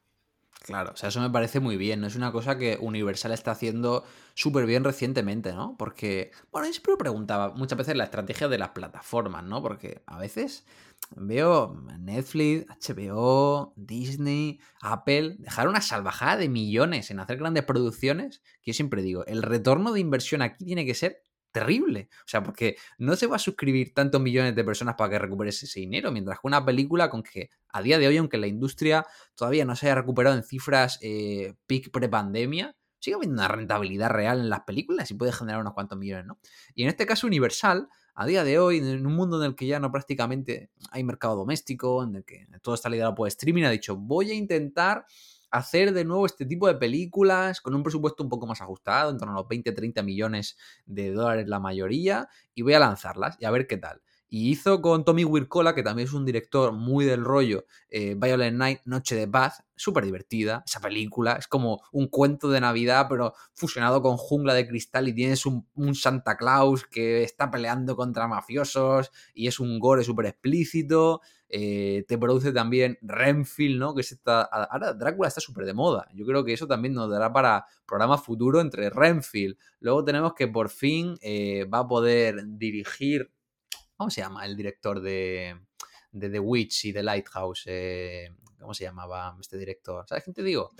Claro, o sea, eso me parece muy bien. Es una cosa que Universal está haciendo súper bien recientemente, ¿no? Porque, bueno, yo siempre preguntaba muchas veces la estrategia de las plataformas, ¿no? Porque a veces veo Netflix, HBO, Disney, Apple, dejar una salvajada de millones en hacer grandes producciones, que yo siempre digo, el retorno de inversión aquí tiene que ser terrible. O sea, porque no se va a suscribir tantos millones de personas para que recuperes ese dinero, mientras que una película con que a día de hoy, aunque la industria todavía no se haya recuperado en cifras eh, peak pre-pandemia, sigue habiendo una rentabilidad real en las películas y puede generar unos cuantos millones, ¿no? Y en este caso Universal, a día de hoy, en un mundo en el que ya no prácticamente hay mercado doméstico, en el que todo está liderado por streaming, ha dicho, voy a intentar hacer de nuevo este tipo de películas con un presupuesto un poco más ajustado, en torno a los 20-30 millones de dólares la mayoría, y voy a lanzarlas y a ver qué tal. Y hizo con Tommy Wirkola, que también es un director muy del rollo, eh, Violent Night, Noche de Paz, súper divertida esa película. Es como un cuento de Navidad, pero fusionado con jungla de cristal y tienes un, Santa Claus que está peleando contra mafiosos y es un gore súper explícito. Eh, te produce también Renfield, ¿no? Que es esta. Ahora Drácula está súper de moda. Yo creo que eso también nos dará para programas futuros entre Renfield. Luego tenemos que por fin eh, va a poder dirigir. ¿Cómo se llama? El director de, de The Witch y The Lighthouse. Eh, ¿Cómo se llamaba este director? ¿Sabes quién te digo?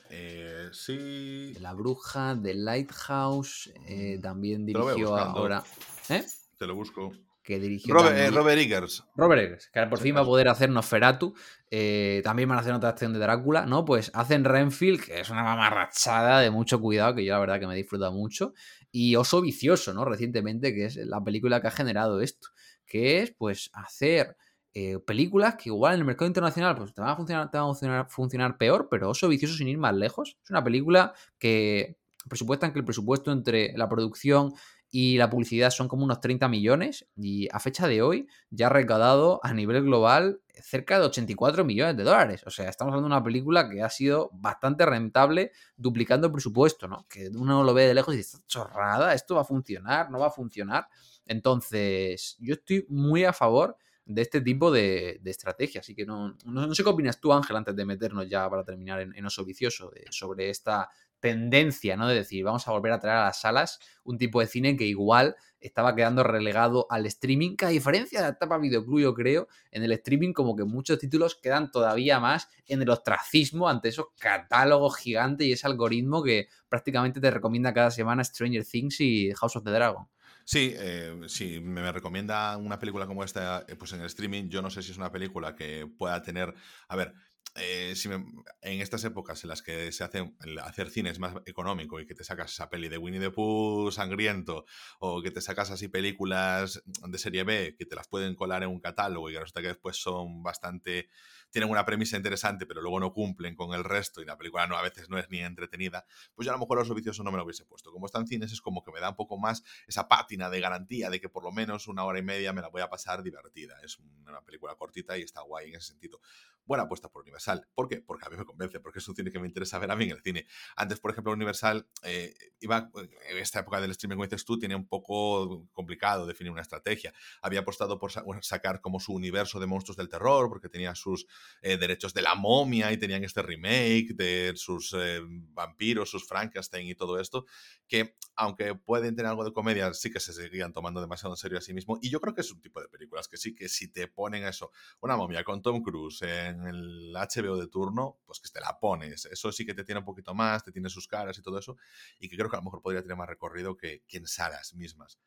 sí. la Bruja, The Lighthouse. Mm, también dirigió ahora. ¿Eh? Te lo busco que dirigió. Robert, eh, Robert, Eggers. Robert Eggers, que por fin va a poder hacer Nosferatu. Eh, también van a hacer otra acción de Drácula, ¿no? Pues hacen Renfield, que es una mamarrachada de mucho cuidado, que yo la verdad que me disfruta mucho. Y Oso Vicioso, ¿no? Recientemente, que es la película que ha generado esto. Que es, pues, hacer. Eh, películas que igual en el mercado internacional pues te van a funcionar, te a funcionar, funcionar peor, pero Oso Vicioso sin ir más lejos. Es una película que presupuestan que el presupuesto entre la producción y la publicidad son como unos 30 millones y a fecha de hoy ya ha recaudado a nivel global cerca de 84 millones de dólares. O sea, estamos hablando de una película que ha sido bastante rentable duplicando el presupuesto, ¿no? Que uno lo ve de lejos y dice, chorrada, esto va a funcionar, no va a funcionar. Entonces, yo estoy muy a favor de este tipo de, estrategia. Así que no, no, sé qué opinas tú, Ángel, antes de meternos ya para terminar en, en Oso Vicioso, sobre esta tendencia, ¿no? De decir, vamos a volver a traer a las salas un tipo de cine que igual estaba quedando relegado al streaming, que a diferencia de la etapa videoclub, yo creo, en el streaming como que muchos títulos quedan todavía más en el ostracismo ante esos catálogos gigantes y ese algoritmo que prácticamente te recomienda cada semana Stranger Things y House of the Dragon. Sí, eh, sí, me, recomienda una película como esta, eh, pues en el streaming, yo no sé si es una película que pueda tener, a ver, eh, si en estas épocas en las que se hace hacer cine es más económico y que te sacas esa peli de Winnie the Pooh sangriento o que te sacas así películas de serie B que te las pueden colar en un catálogo y que resulta que después son bastante tienen una premisa interesante pero luego no cumplen con el resto y la película no a veces no es ni entretenida pues yo a lo mejor los servicios no me lo hubiese puesto. Como están cines es como que me da un poco más esa pátina de garantía de que por lo menos una hora y media me la voy a pasar divertida. Es una película cortita y está guay en ese sentido buena apuesta por Universal. ¿Por qué? Porque a mí me convence, porque es un cine que me interesa ver a mí en el cine. Antes, por ejemplo, Universal eh, iba, en esta época del streaming, como dices tú, tiene un poco complicado definir una estrategia. Había apostado por sacar como su universo de monstruos del terror, porque tenía sus, eh, derechos de la momia y tenían este remake de sus eh, vampiros, sus Frankenstein y todo esto, que aunque pueden tener algo de comedia, sí que se seguían tomando demasiado en serio a sí mismo. Y yo creo que es un tipo de películas que sí que si te ponen eso, una momia con Tom Cruise en el HBO de turno, pues que te la pones. Eso sí que te tiene un poquito más, te tiene sus caras y todo eso, y que creo que a lo mejor podría tener más recorrido que, que en salas mismas.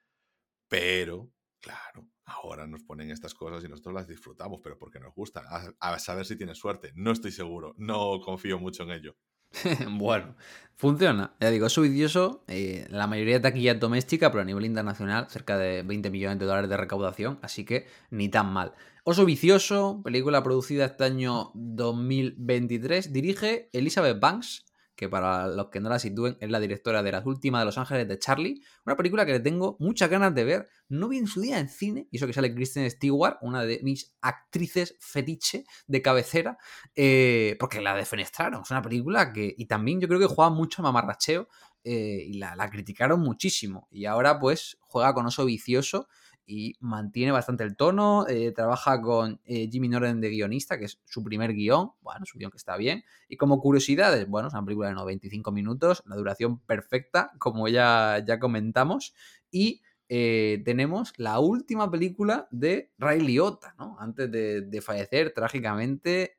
Pero Claro, ahora nos ponen estas cosas y nosotros las disfrutamos, pero porque nos gustan. A, saber si tienes suerte. No estoy seguro, no confío mucho en ello. bueno, funciona. Ya digo, es vicioso. Eh, la mayoría de taquilla doméstica, pero a nivel internacional, cerca de 20 millones de dólares de recaudación, así que ni tan mal. Oso Vicioso, película producida este año 2023, dirige Elizabeth Banks, que para los que no la sitúen es la directora de Las últimas de Los Ángeles de Charlie, una película que le tengo muchas ganas de ver, no vi en su día en cine, y eso que sale Kristen Stewart, una de mis actrices fetiche de cabecera, eh, porque la defenestraron, es una película que, y también yo creo que juega mucho a mamarracheo, eh, y la, la criticaron muchísimo, y ahora pues juega con Oso Vicioso, y mantiene bastante el tono. Eh, trabaja con eh, Jimmy Norden de guionista, que es su primer guion. Bueno, su guion que está bien. Y como curiosidades, bueno, es una película de 95 minutos, la duración perfecta, como ya, ya comentamos. Y eh, tenemos la última película de Ray Liotta, ¿no? Antes de, fallecer trágicamente,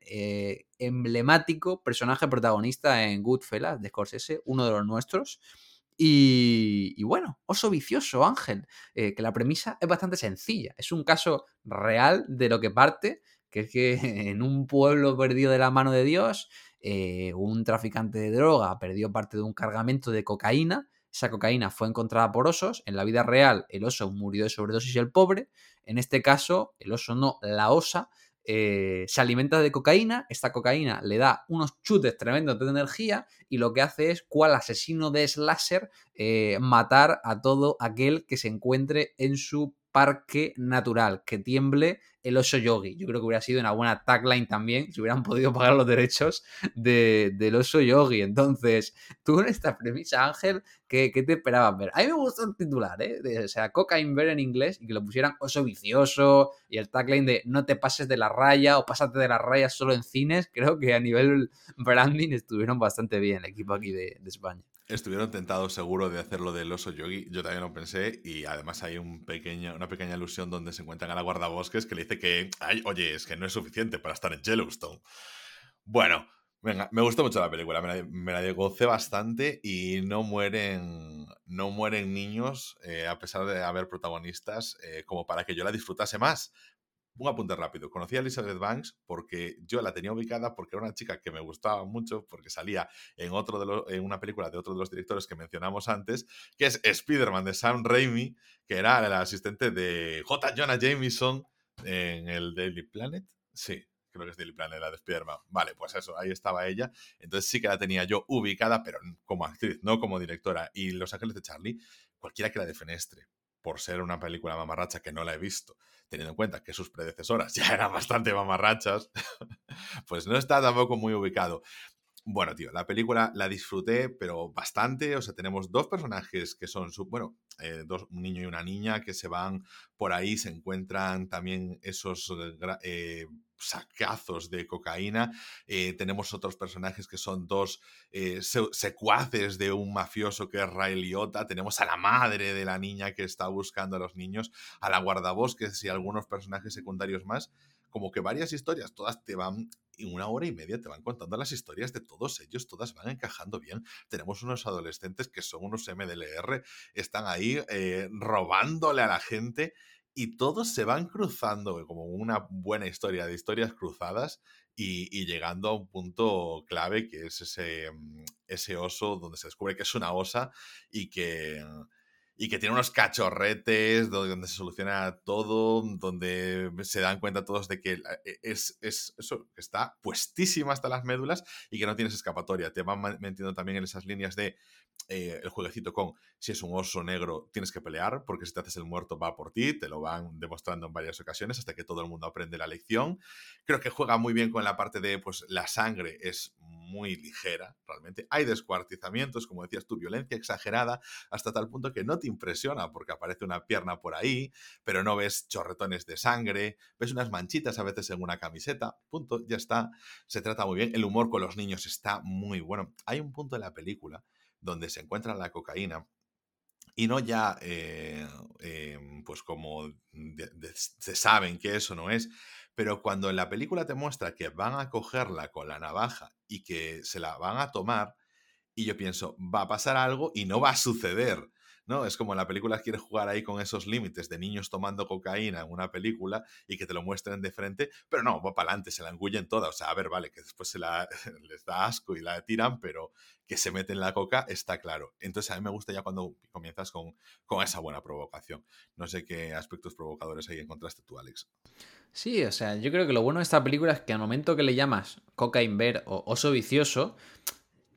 emblemático personaje protagonista en Goodfellas de Scorsese, uno de los nuestros. Y, bueno, oso vicioso, Ángel, eh, que la premisa es bastante sencilla. Es un caso real de lo que parte, que es que en un pueblo perdido de la mano de Dios, eh, un traficante de droga perdió parte de un cargamento de cocaína. Esa cocaína fue encontrada por osos. En la vida real, el oso murió de sobredosis el pobre. En este caso, el oso no, la osa eh, se alimenta de cocaína, esta cocaína le da unos chutes tremendos de energía y lo que hace es, cual asesino de slasher, eh, matar a todo aquel que se encuentre en su parque natural, que tiemble el oso yogi. Yo creo que hubiera sido una buena tagline también, si hubieran podido pagar los derechos de, del oso yogi. Entonces, tú en esta premisa, Ángel, ¿qué, te esperabas ver? A mí me gustó el titular, ¿eh? o sea, Cocaine Bear en inglés y que lo pusieran oso vicioso y el tagline de no te pases de la raya o pásate de la raya solo en cines. Creo que a nivel branding estuvieron bastante bien el equipo aquí de España. Estuvieron tentados seguro de hacerlo del oso yogi, yo también lo pensé, y además hay un pequeña, una pequeña alusión donde se encuentran a la guardabosques que le dice que, oye, es que no es suficiente para estar en Yellowstone. Bueno, venga, me gustó mucho la película, me la, bastante y no mueren, no mueren niños, eh, a pesar de haber protagonistas, eh, como para que yo la disfrutase más un apunte rápido. Conocí a Elizabeth Banks porque yo la tenía ubicada porque era una chica que me gustaba mucho porque salía en, otro de una película de otro de los directores que mencionamos antes, que es Spider-Man de Sam Raimi, que era el asistente de J. Jonah Jameson en el Daily Planet. Sí, creo que es Daily Planet, la de Spider-Man. Vale, pues eso, ahí estaba ella. Entonces sí que la tenía yo ubicada, pero como actriz, no como directora. Y Los Ángeles de Charlie, cualquiera que la defenestre por ser una película mamarracha que no la he visto, teniendo en cuenta que sus predecesoras ya eran bastante mamarrachas, pues no está tampoco muy ubicado. Bueno, tío, la película la disfruté, pero bastante. O sea, tenemos dos personajes que son, bueno, eh, dos, un niño y una niña que se van por ahí, se encuentran también esos eh, sacazos de cocaína. Eh, tenemos otros personajes que son dos eh, secuaces de un mafioso que es Ray Liotta. Tenemos a la madre de la niña que está buscando a los niños, a la guardabosques y algunos personajes secundarios más. Como que varias historias, todas te van, en una hora y media te van contando las historias de todos ellos, todas van encajando bien. Tenemos unos adolescentes que son unos MDLR, están ahí eh, robándole a la gente y todos se van cruzando como una buena historia de historias cruzadas y, llegando a un punto clave que es ese, mm, ese oso donde se descubre que es una osa y que y que tiene unos cachorretes donde se soluciona todo, donde se dan cuenta todos de que e, es, es eso, está puestísima hasta las médulas y que no tienes escapatoria. Te van metiendo también en esas líneas de eh, el jueguecito con si es un oso negro tienes que pelear porque si te haces el muerto va por ti, te lo van demostrando en varias ocasiones hasta que todo el mundo aprende la lección. Creo que juega muy bien con la parte de pues la sangre es muy ligera, realmente. Hay descuartizamientos, como decías tú, violencia exagerada, hasta tal punto que no te impresiona porque aparece una pierna por ahí, pero no ves chorretones de sangre, ves unas manchitas a veces en una camiseta, punto, ya está. Se trata muy bien. El humor con los niños está muy bueno. Hay un punto en la película donde se encuentra la cocaína y no ya, eh, em, pues como se saben que eso no es, pero cuando en la película te muestra que van a cogerla con la navaja y que se la van a tomar, y yo pienso, va a pasar algo y no va a suceder. ¿No? Es como en la película quiere jugar ahí con esos límites de niños tomando cocaína en una película y que te lo muestren de frente, pero no, va para adelante, se la engullen toda. O sea, a ver, vale, que después se la, les da asco y la tiran, pero que se meten la coca está claro. Entonces a mí me gusta ya cuando comienzas con, con esa buena provocación. No sé qué aspectos provocadores ahí encontraste tú, Alex. Sí, o sea, yo creo que lo bueno de esta película es que al momento que le llamas Cocaine Bear o Oso Vicioso,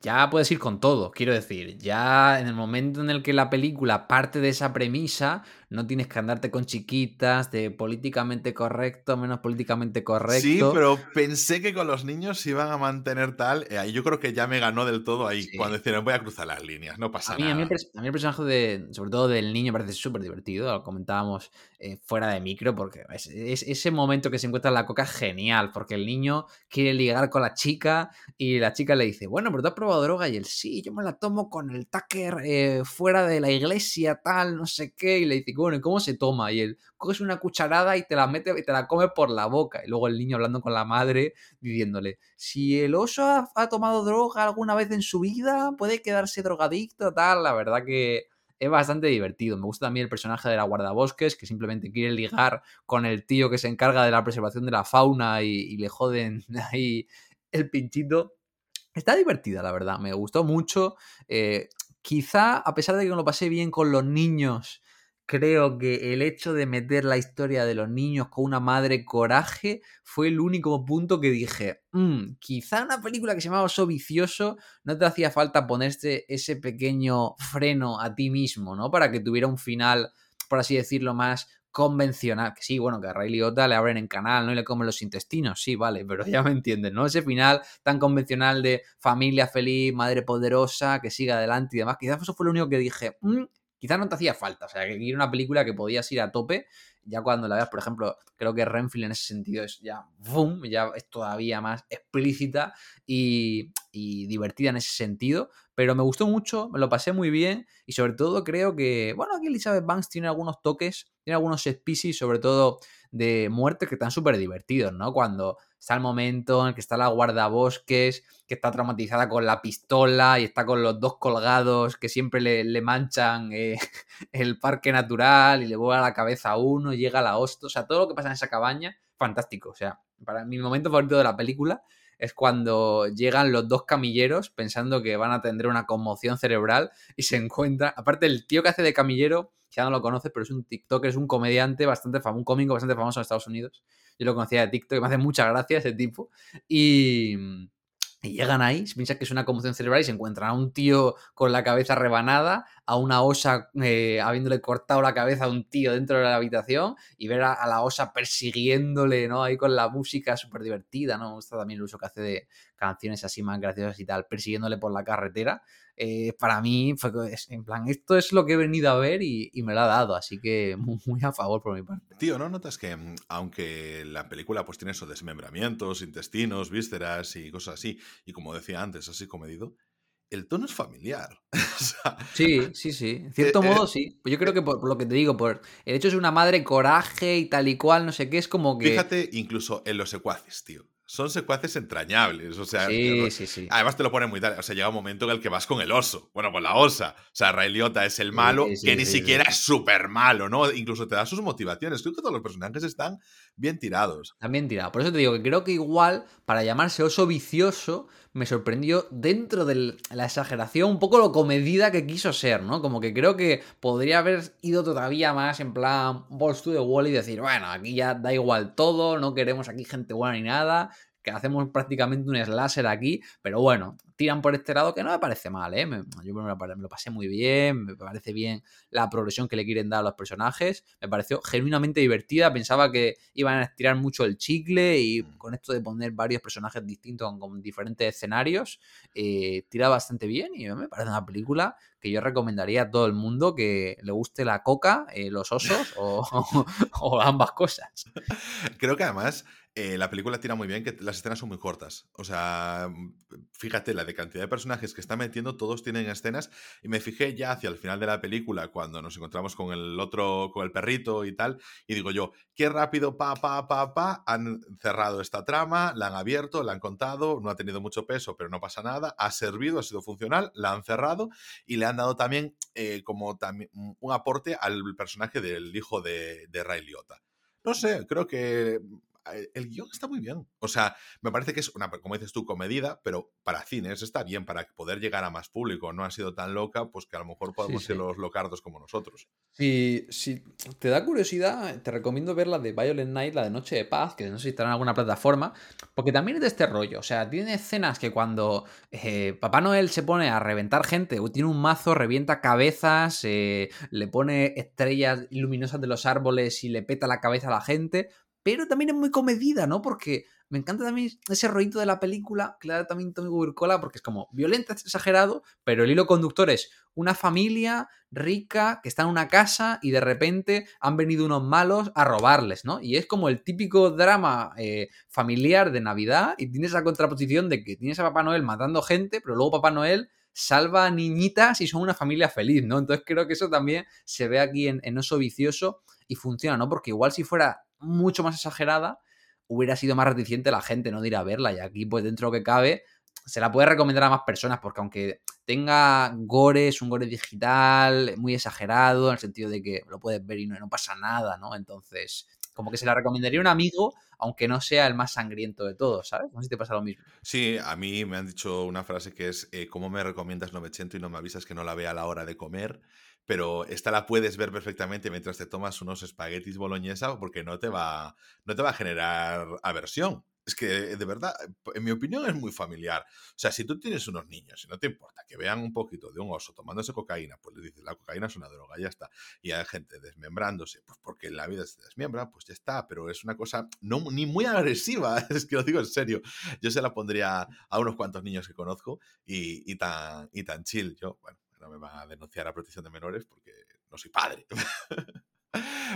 ya puedes ir con todo, quiero decir, ya en el momento en el que la película parte de esa premisa, no tienes que andarte con chiquitas de políticamente correcto, menos políticamente correcto. Sí, pero pensé que con los niños se iban a mantener tal, eh, yo creo que ya me ganó del todo ahí, cuando decían voy a cruzar las líneas, no pasa nada. A mí, el personaje de, sobre todo del niño, me parece súper divertido, lo comentábamos eh, fuera de micro, porque es, ese momento que se encuentra en la coca es genial, porque el niño quiere ligar con la chica y la chica le dice, bueno, pero tú has probado droga y él, sí, yo me la tomo con el tacker eh, fuera de la iglesia, tal, no sé qué, y le dice, bueno, ¿y cómo se toma? Y él, coges una cucharada y te la mete y te la come por la boca. Y luego el niño hablando con la madre, diciéndole, si el oso ha, tomado droga alguna vez en su vida, puede quedarse drogadicto, tal. La verdad que es bastante divertido. Me gusta también el personaje de la guardabosques, que simplemente quiere ligar con el tío que se encarga de la preservación de la fauna y, le joden ahí el pinchito. Está divertida, la verdad. Me gustó mucho. Eh, quizá, a pesar de que no lo pasé bien con los niños creo que el hecho de meter la historia de los niños con una madre coraje fue el único punto que dije, mm, quizá una película que se llamaba So Vicioso no te hacía falta ponerte ese pequeño freno a ti mismo, ¿no? Para que tuviera un final, por así decirlo, más convencional. Que sí, bueno, que a Ray Liotta le abren en canal, ¿no? Y le comen los intestinos, sí, vale, pero ya me entienden, ¿no? Ese final tan convencional de familia feliz, madre poderosa, que siga adelante y demás. Quizás eso fue lo único que dije, mm, quizás no te hacía falta. O sea, que era una película que podías ir a tope. Ya cuando la veas, por ejemplo, creo que Renfield en ese sentido es ya boom, ya es todavía más explícita y, y, divertida en ese sentido. Pero me gustó mucho, me lo pasé muy bien y sobre todo creo que, bueno, aquí Elizabeth Banks tiene algunos toques, tiene algunos species, sobre todo de muerte que están súper divertidos, ¿no? Cuando está el momento en el que está la guardabosques, que está traumatizada con la pistola y está con los dos colgados que siempre le, manchan eh, el parque natural y le vuela la cabeza a uno, llega a la hostia, o sea, todo lo que pasa en esa cabaña, fantástico, o sea, para mi momento favorito de la película es cuando llegan los dos camilleros pensando que van a tener una conmoción cerebral y se encuentra, aparte el tío que hace de camillero, ya no lo conoces, pero es un TikToker, es un comediante bastante famoso, un cómico bastante famoso en Estados Unidos. Yo lo conocía de TikTok me hace mucha gracia ese tipo. Y, llegan ahí, se piensa que es una conmoción cerebral y se encuentran a un tío con la cabeza rebanada, a una osa eh, habiéndole cortado la cabeza a un tío dentro de la habitación y ver a, la osa persiguiéndole, ¿no? Ahí con la música súper divertida, ¿no? Me gusta también el uso que hace de canciones así más graciosas y tal, persiguiéndole por la carretera. Eh, para mí fue en plan, esto es lo que he venido a ver y, me lo ha dado, así que muy, a favor por mi parte. Tío, ¿no notas que mm, aunque la película pues tiene esos desmembramientos, intestinos, vísceras y cosas así, y como decía antes, así comedido, el tono es familiar. sí, sí, sí. En cierto eh, modo, eh, sí. Yo creo que por, lo que te digo, por el hecho de ser una madre coraje y tal y cual, no sé qué, es como que. Fíjate, incluso en los secuaces, tío son secuaces entrañables. O sea, sí, sí, sí. Además te lo ponen muy tal. O sea, llega un momento en el que vas con el oso. Bueno, con la osa. O sea, Ray Liotta es el malo, que ni siquiera es súper malo, ¿no? Incluso te da sus motivaciones. Creo que todos los personajes están bien tirados. Están bien tirados. Por eso te digo que creo que igual, para llamarse oso vicioso, me sorprendió dentro de la exageración un poco lo comedida que quiso ser, ¿no? Como que creo que podría haber ido todavía más en plan Balls to the Wall y decir, bueno, aquí ya da igual todo, no queremos aquí gente buena ni nada, que hacemos prácticamente un slasher aquí, pero bueno, tiran por este lado que no me parece mal, ¿eh? yo me lo, pasé muy bien, me parece bien la progresión que le quieren dar a los personajes, me pareció genuinamente divertida, pensaba que iban a estirar mucho el chicle y mm. con esto de poner varios personajes distintos con, diferentes escenarios, eh, tira bastante bien y me parece una película que yo recomendaría a todo el mundo que le guste la coca, eh, los osos o ambas cosas. Creo que además eh, la película tira muy bien, que las escenas son muy cortas. O sea, mm, fíjate, la de cantidad de personajes que está metiendo, todos tienen escenas. Y me fijé ya hacia el final de la película, cuando nos encontramos con el otro, con el perrito y tal. Y digo yo, qué rápido, pa, pa, pa, pa, han cerrado esta trama, la han abierto, la han contado, no ha tenido mucho peso, pero no pasa nada. Ha servido, ha sido funcional, la han cerrado y le han dado también eh, como también un aporte al personaje del hijo de, de Ray Liotta. No sé, creo que el guion está muy bien. O sea, me parece que es una, como dices tú, comedida, pero para cines está bien, para poder llegar a más público. No ha sido tan loca, pues que a lo mejor podemos ser los locardos como nosotros. Si, si te da curiosidad, te recomiendo ver la de Violent Night, la de Noche de Paz, que no sé si estará en alguna plataforma, porque también es de este rollo. O sea, tiene escenas que cuando eh, Papá Noel se pone a reventar gente, o tiene un mazo, revienta cabezas, eh, le pone estrellas luminosas de los árboles y le peta la cabeza a la gente pero también es muy comedida, ¿no? Porque me encanta también ese rollito de la película, claro, también Tommy Burcola, porque es como violenta, exagerado, pero el hilo conductor es una familia rica que está en una casa y de repente han venido unos malos a robarles, ¿no? Y es como el típico drama eh, familiar de Navidad y tienes esa contraposición de que tienes a Papá Noel matando gente, pero luego Papá Noel salva a niñitas y son una familia feliz, ¿no? Entonces creo que eso también se ve aquí en, en Oso Vicioso y funciona, ¿no? Porque igual si fuera mucho más exagerada, hubiera sido más reticente la gente no de ir a verla. Y aquí, pues dentro de lo que cabe, se la puede recomendar a más personas, porque aunque tenga gore, es un gore digital, muy exagerado, en el sentido de que lo puedes ver y no, pasa nada, ¿no? Entonces, como que se la recomendaría a un amigo, aunque no sea el más sangriento de todos, ¿sabes? No si te pasa lo mismo. Sí, a mí me han dicho una frase que es, eh, ¿cómo me recomiendas 900 y no me avisas que no la vea a la hora de comer? Pero esta la puedes ver perfectamente mientras te tomas unos espaguetis boloñesa porque no te va, no te va a generar aversión. Es que, de verdad, en mi opinión es muy familiar. O sea, si tú tienes unos niños y no te importa que vean un poquito de un oso tomándose cocaína, pues le dices, la cocaína es una droga, ya está. Y hay gente desmembrándose, pues porque la vida se desmembra, pues ya está. Pero es una cosa no, ni muy agresiva, es que lo digo en serio. Yo se la pondría a unos cuantos niños que conozco y, y, tan, y tan chill. Yo, bueno, no me va a denunciar a protección de menores porque no soy padre.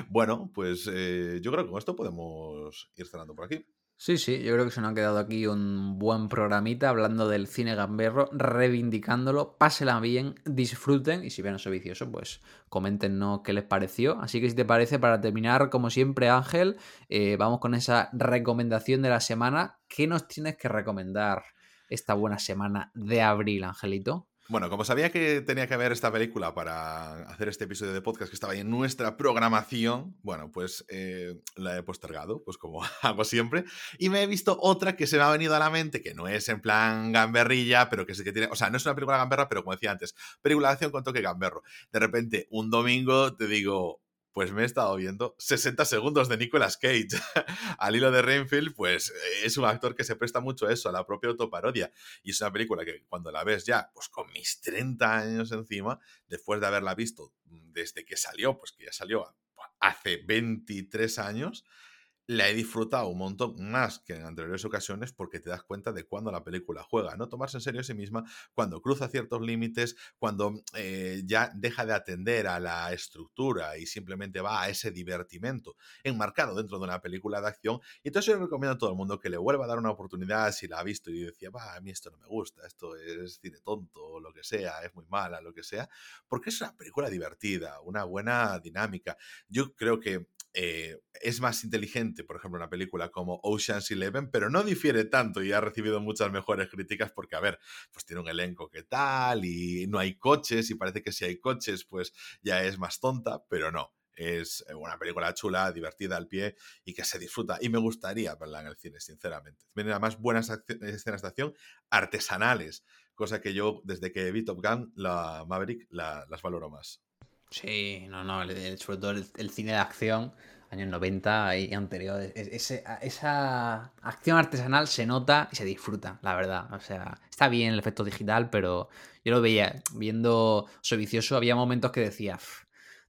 bueno, pues eh, yo creo que con esto podemos ir cerrando por aquí. Sí, sí, yo creo que se nos ha quedado aquí un buen programita hablando del cine gamberro, reivindicándolo, pásela bien, disfruten y si ven eso vicioso, pues coméntenos qué les pareció. Así que si te parece, para terminar, como siempre, Ángel, eh, vamos con esa recomendación de la semana. ¿Qué nos tienes que recomendar esta buena semana de abril, Angelito? Bueno, como sabía que tenía que ver esta película para hacer este episodio de podcast que estaba ahí en nuestra programación, bueno, pues eh, la he postergado, pues como hago siempre, y me he visto otra que se me ha venido a la mente, que no es en plan gamberrilla, pero que sí que tiene, o sea, no es una película gamberra, pero como decía antes, película de acción con toque gamberro. De repente, un domingo te digo, pues me he estado viendo 60 segundos de Nicolas Cage. Al hilo de Rainfield, pues eh, es un actor que se presta mucho a eso, a la propia autoparodia. Y es una película que cuando la ves ya, pues con mis 30 años encima, después de haberla visto desde que salió, pues que ya salió hace 23 años, la he disfrutado un montón más que en anteriores ocasiones porque te das cuenta de cuando la película juega, no tomarse en serio a sí misma, cuando cruza ciertos límites, cuando eh, ya deja de atender a la estructura y simplemente va a ese divertimento enmarcado dentro de una película de acción. Y entonces yo recomiendo a todo el mundo que le vuelva a dar una oportunidad si la ha visto y decía, va, a mí esto no me gusta, esto es cine tonto, lo que sea, es muy mala, lo que sea, porque es una película divertida, una buena dinámica. Yo creo que eh, es más inteligente, por ejemplo, una película como Ocean's Eleven, pero no difiere tanto y ha recibido muchas mejores críticas porque, a ver, pues tiene un elenco que tal y no hay coches y parece que si hay coches, pues ya es más tonta, pero no. Es eh, una película chula, divertida al pie y que se disfruta. Y me gustaría verla en el cine, sinceramente. Tiene además buenas escenas de acción artesanales, cosa que yo, desde que vi Top Gun, la Maverick, las valoro más. Sí, no, no, sobre todo el, cine de acción. años 90 y anteriores. esa acción artesanal se nota y se disfruta, la verdad. O sea, está bien el efecto digital, pero yo lo veía viendo Soy Vicioso, había momentos que decía,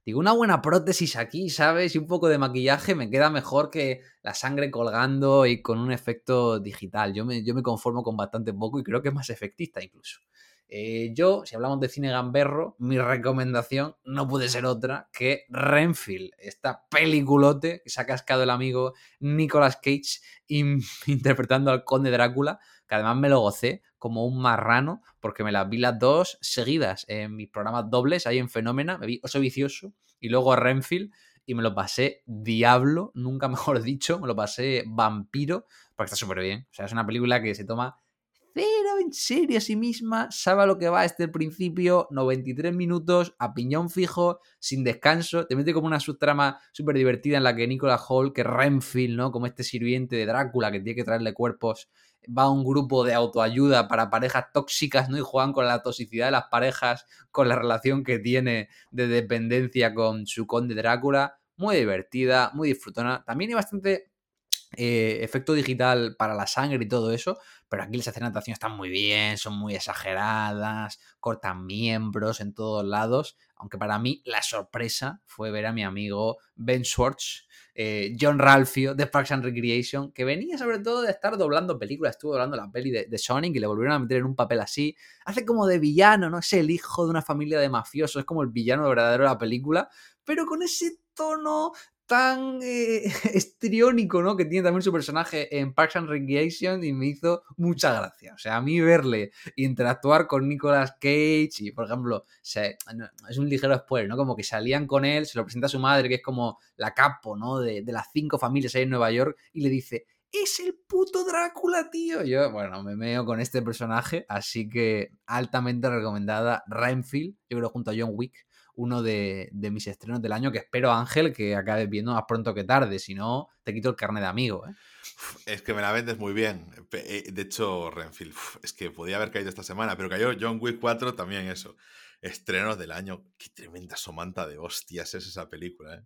digo, una buena prótesis aquí, ¿sabes? Y un poco de maquillaje me queda mejor que la sangre colgando y con un efecto digital. Yo me, yo me conformo con bastante poco y creo que es más efectista incluso. Eh, yo, si hablamos de cine gamberro, mi recomendación no puede ser otra que Renfield, esta peliculote que se ha cascado el amigo Nicolas Cage interpretando al conde Drácula, que además me lo gocé como un marrano, porque me las vi las dos seguidas en mis programas dobles, ahí en Fenómena, me vi Oso Vicioso y luego Renfield, y me lo pasé diablo, nunca mejor dicho, me lo pasé vampiro, porque está súper bien. O sea, es una película que se toma pero en serio a sí misma, sabe lo que va el principio, 93 minutos, a piñón fijo, sin descanso, te mete como una subtrama súper divertida en la que Nicolas Hall, que Renfield, ¿no? Como este sirviente de Drácula que tiene que traerle cuerpos, va a un grupo de autoayuda para parejas tóxicas, ¿no? Y juegan con la toxicidad de las parejas, con la relación que tiene de dependencia con su conde Drácula. Muy divertida, muy disfrutona. También hay bastante eh, efecto digital para la sangre y todo eso, pero aquí las escenas de acción están muy bien, son muy exageradas, cortan miembros en todos lados, aunque para mí la sorpresa fue ver a mi amigo Ben Schwartz, eh, John Ralphio de Parks and Recreation, que venía sobre todo de estar doblando películas, estuvo doblando la peli de, de, Sonic y le volvieron a meter en un papel así, hace como de villano, ¿no? Es el hijo de una familia de mafiosos, es como el villano verdadero de la película, pero con ese tono tan eh, estriónico, ¿no? Que tiene también su personaje en Parks and Recreation y me hizo mucha gracia. O sea, a mí verle interactuar con Nicolas Cage y, por ejemplo, es un ligero spoiler, ¿no? Como que salían con él, se lo presenta a su madre, que es como la capo, ¿no? De, las cinco familias ahí en Nueva York y le dice, es el puto Drácula, tío. Yo, bueno, me meo con este personaje, así que altamente recomendada Renfield, yo creo junto a John Wick uno de, mis estrenos del año que espero, Ángel, que acabes viendo más pronto que tarde. Si no, te quito el carnet de amigo. ¿eh? Es que me la vendes muy bien. Eh, de hecho, Renfield, es que podía haber caído esta semana, pero cayó John Wick 4 también eso. Estrenos del año. Qué tremenda somanta de hostias es esa película, ¿eh?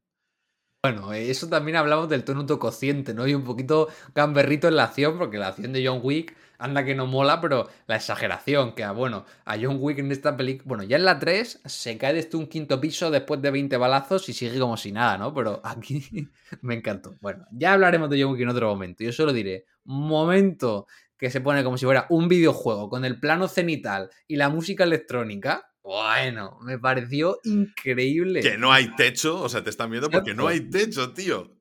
Bueno, eso también hablamos del tono autocociente, ¿no? Y un poquito gamberrito en la acción, porque la acción de John Wick anda que no mola, pero la exageración, que a, bueno, a John Wick en esta película, bueno, ya en la 3 se cae desde un quinto piso después de 20 balazos y sigue como si nada, ¿no? Pero aquí me encantó. Bueno, ya hablaremos de John Wick en otro momento. Yo solo diré, momento que se pone como si fuera un videojuego con el plano cenital y la música electrónica, bueno, me pareció increíble. Que no hay techo, o sea, te están viendo porque no hay techo, tío.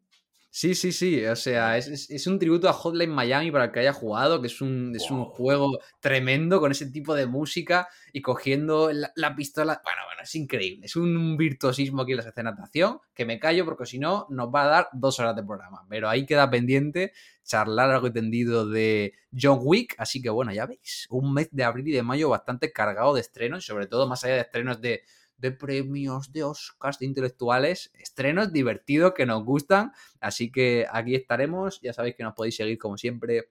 Sí, sí, sí. O sea, es, un tributo a Hotline Miami para el que haya jugado, que es un, es un juego tremendo con ese tipo de música y cogiendo la, pistola. Bueno, bueno, es increíble. Es un virtuosismo aquí en las escenas de acción que me callo porque si no nos va a dar dos horas de programa. Pero ahí queda pendiente charlar algo entendido de John Wick. Así que bueno, ya veis, un mes de abril y de mayo bastante cargado de estrenos, sobre todo más allá de estrenos de de premios, de Oscars, de intelectuales, estrenos divertidos que nos gustan. Así que aquí estaremos. Ya sabéis que nos podéis seguir como siempre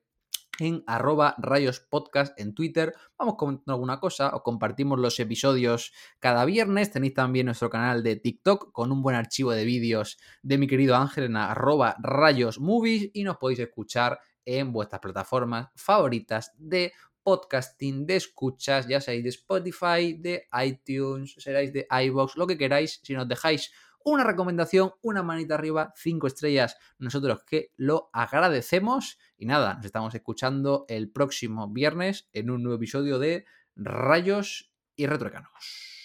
en arroba rayos podcast en Twitter. Vamos comentando alguna cosa o compartimos los episodios cada viernes. Tenéis también nuestro canal de TikTok con un buen archivo de vídeos de mi querido Ángel en arroba rayos movies y nos podéis escuchar en vuestras plataformas favoritas de podcasting, de escuchas, ya seáis de Spotify, de iTunes, seráis de iBox, lo que queráis, si nos dejáis una recomendación, una manita arriba, cinco estrellas, nosotros que lo agradecemos. Y nada, nos estamos escuchando el próximo viernes en un nuevo episodio de Rayos y Retroecanos.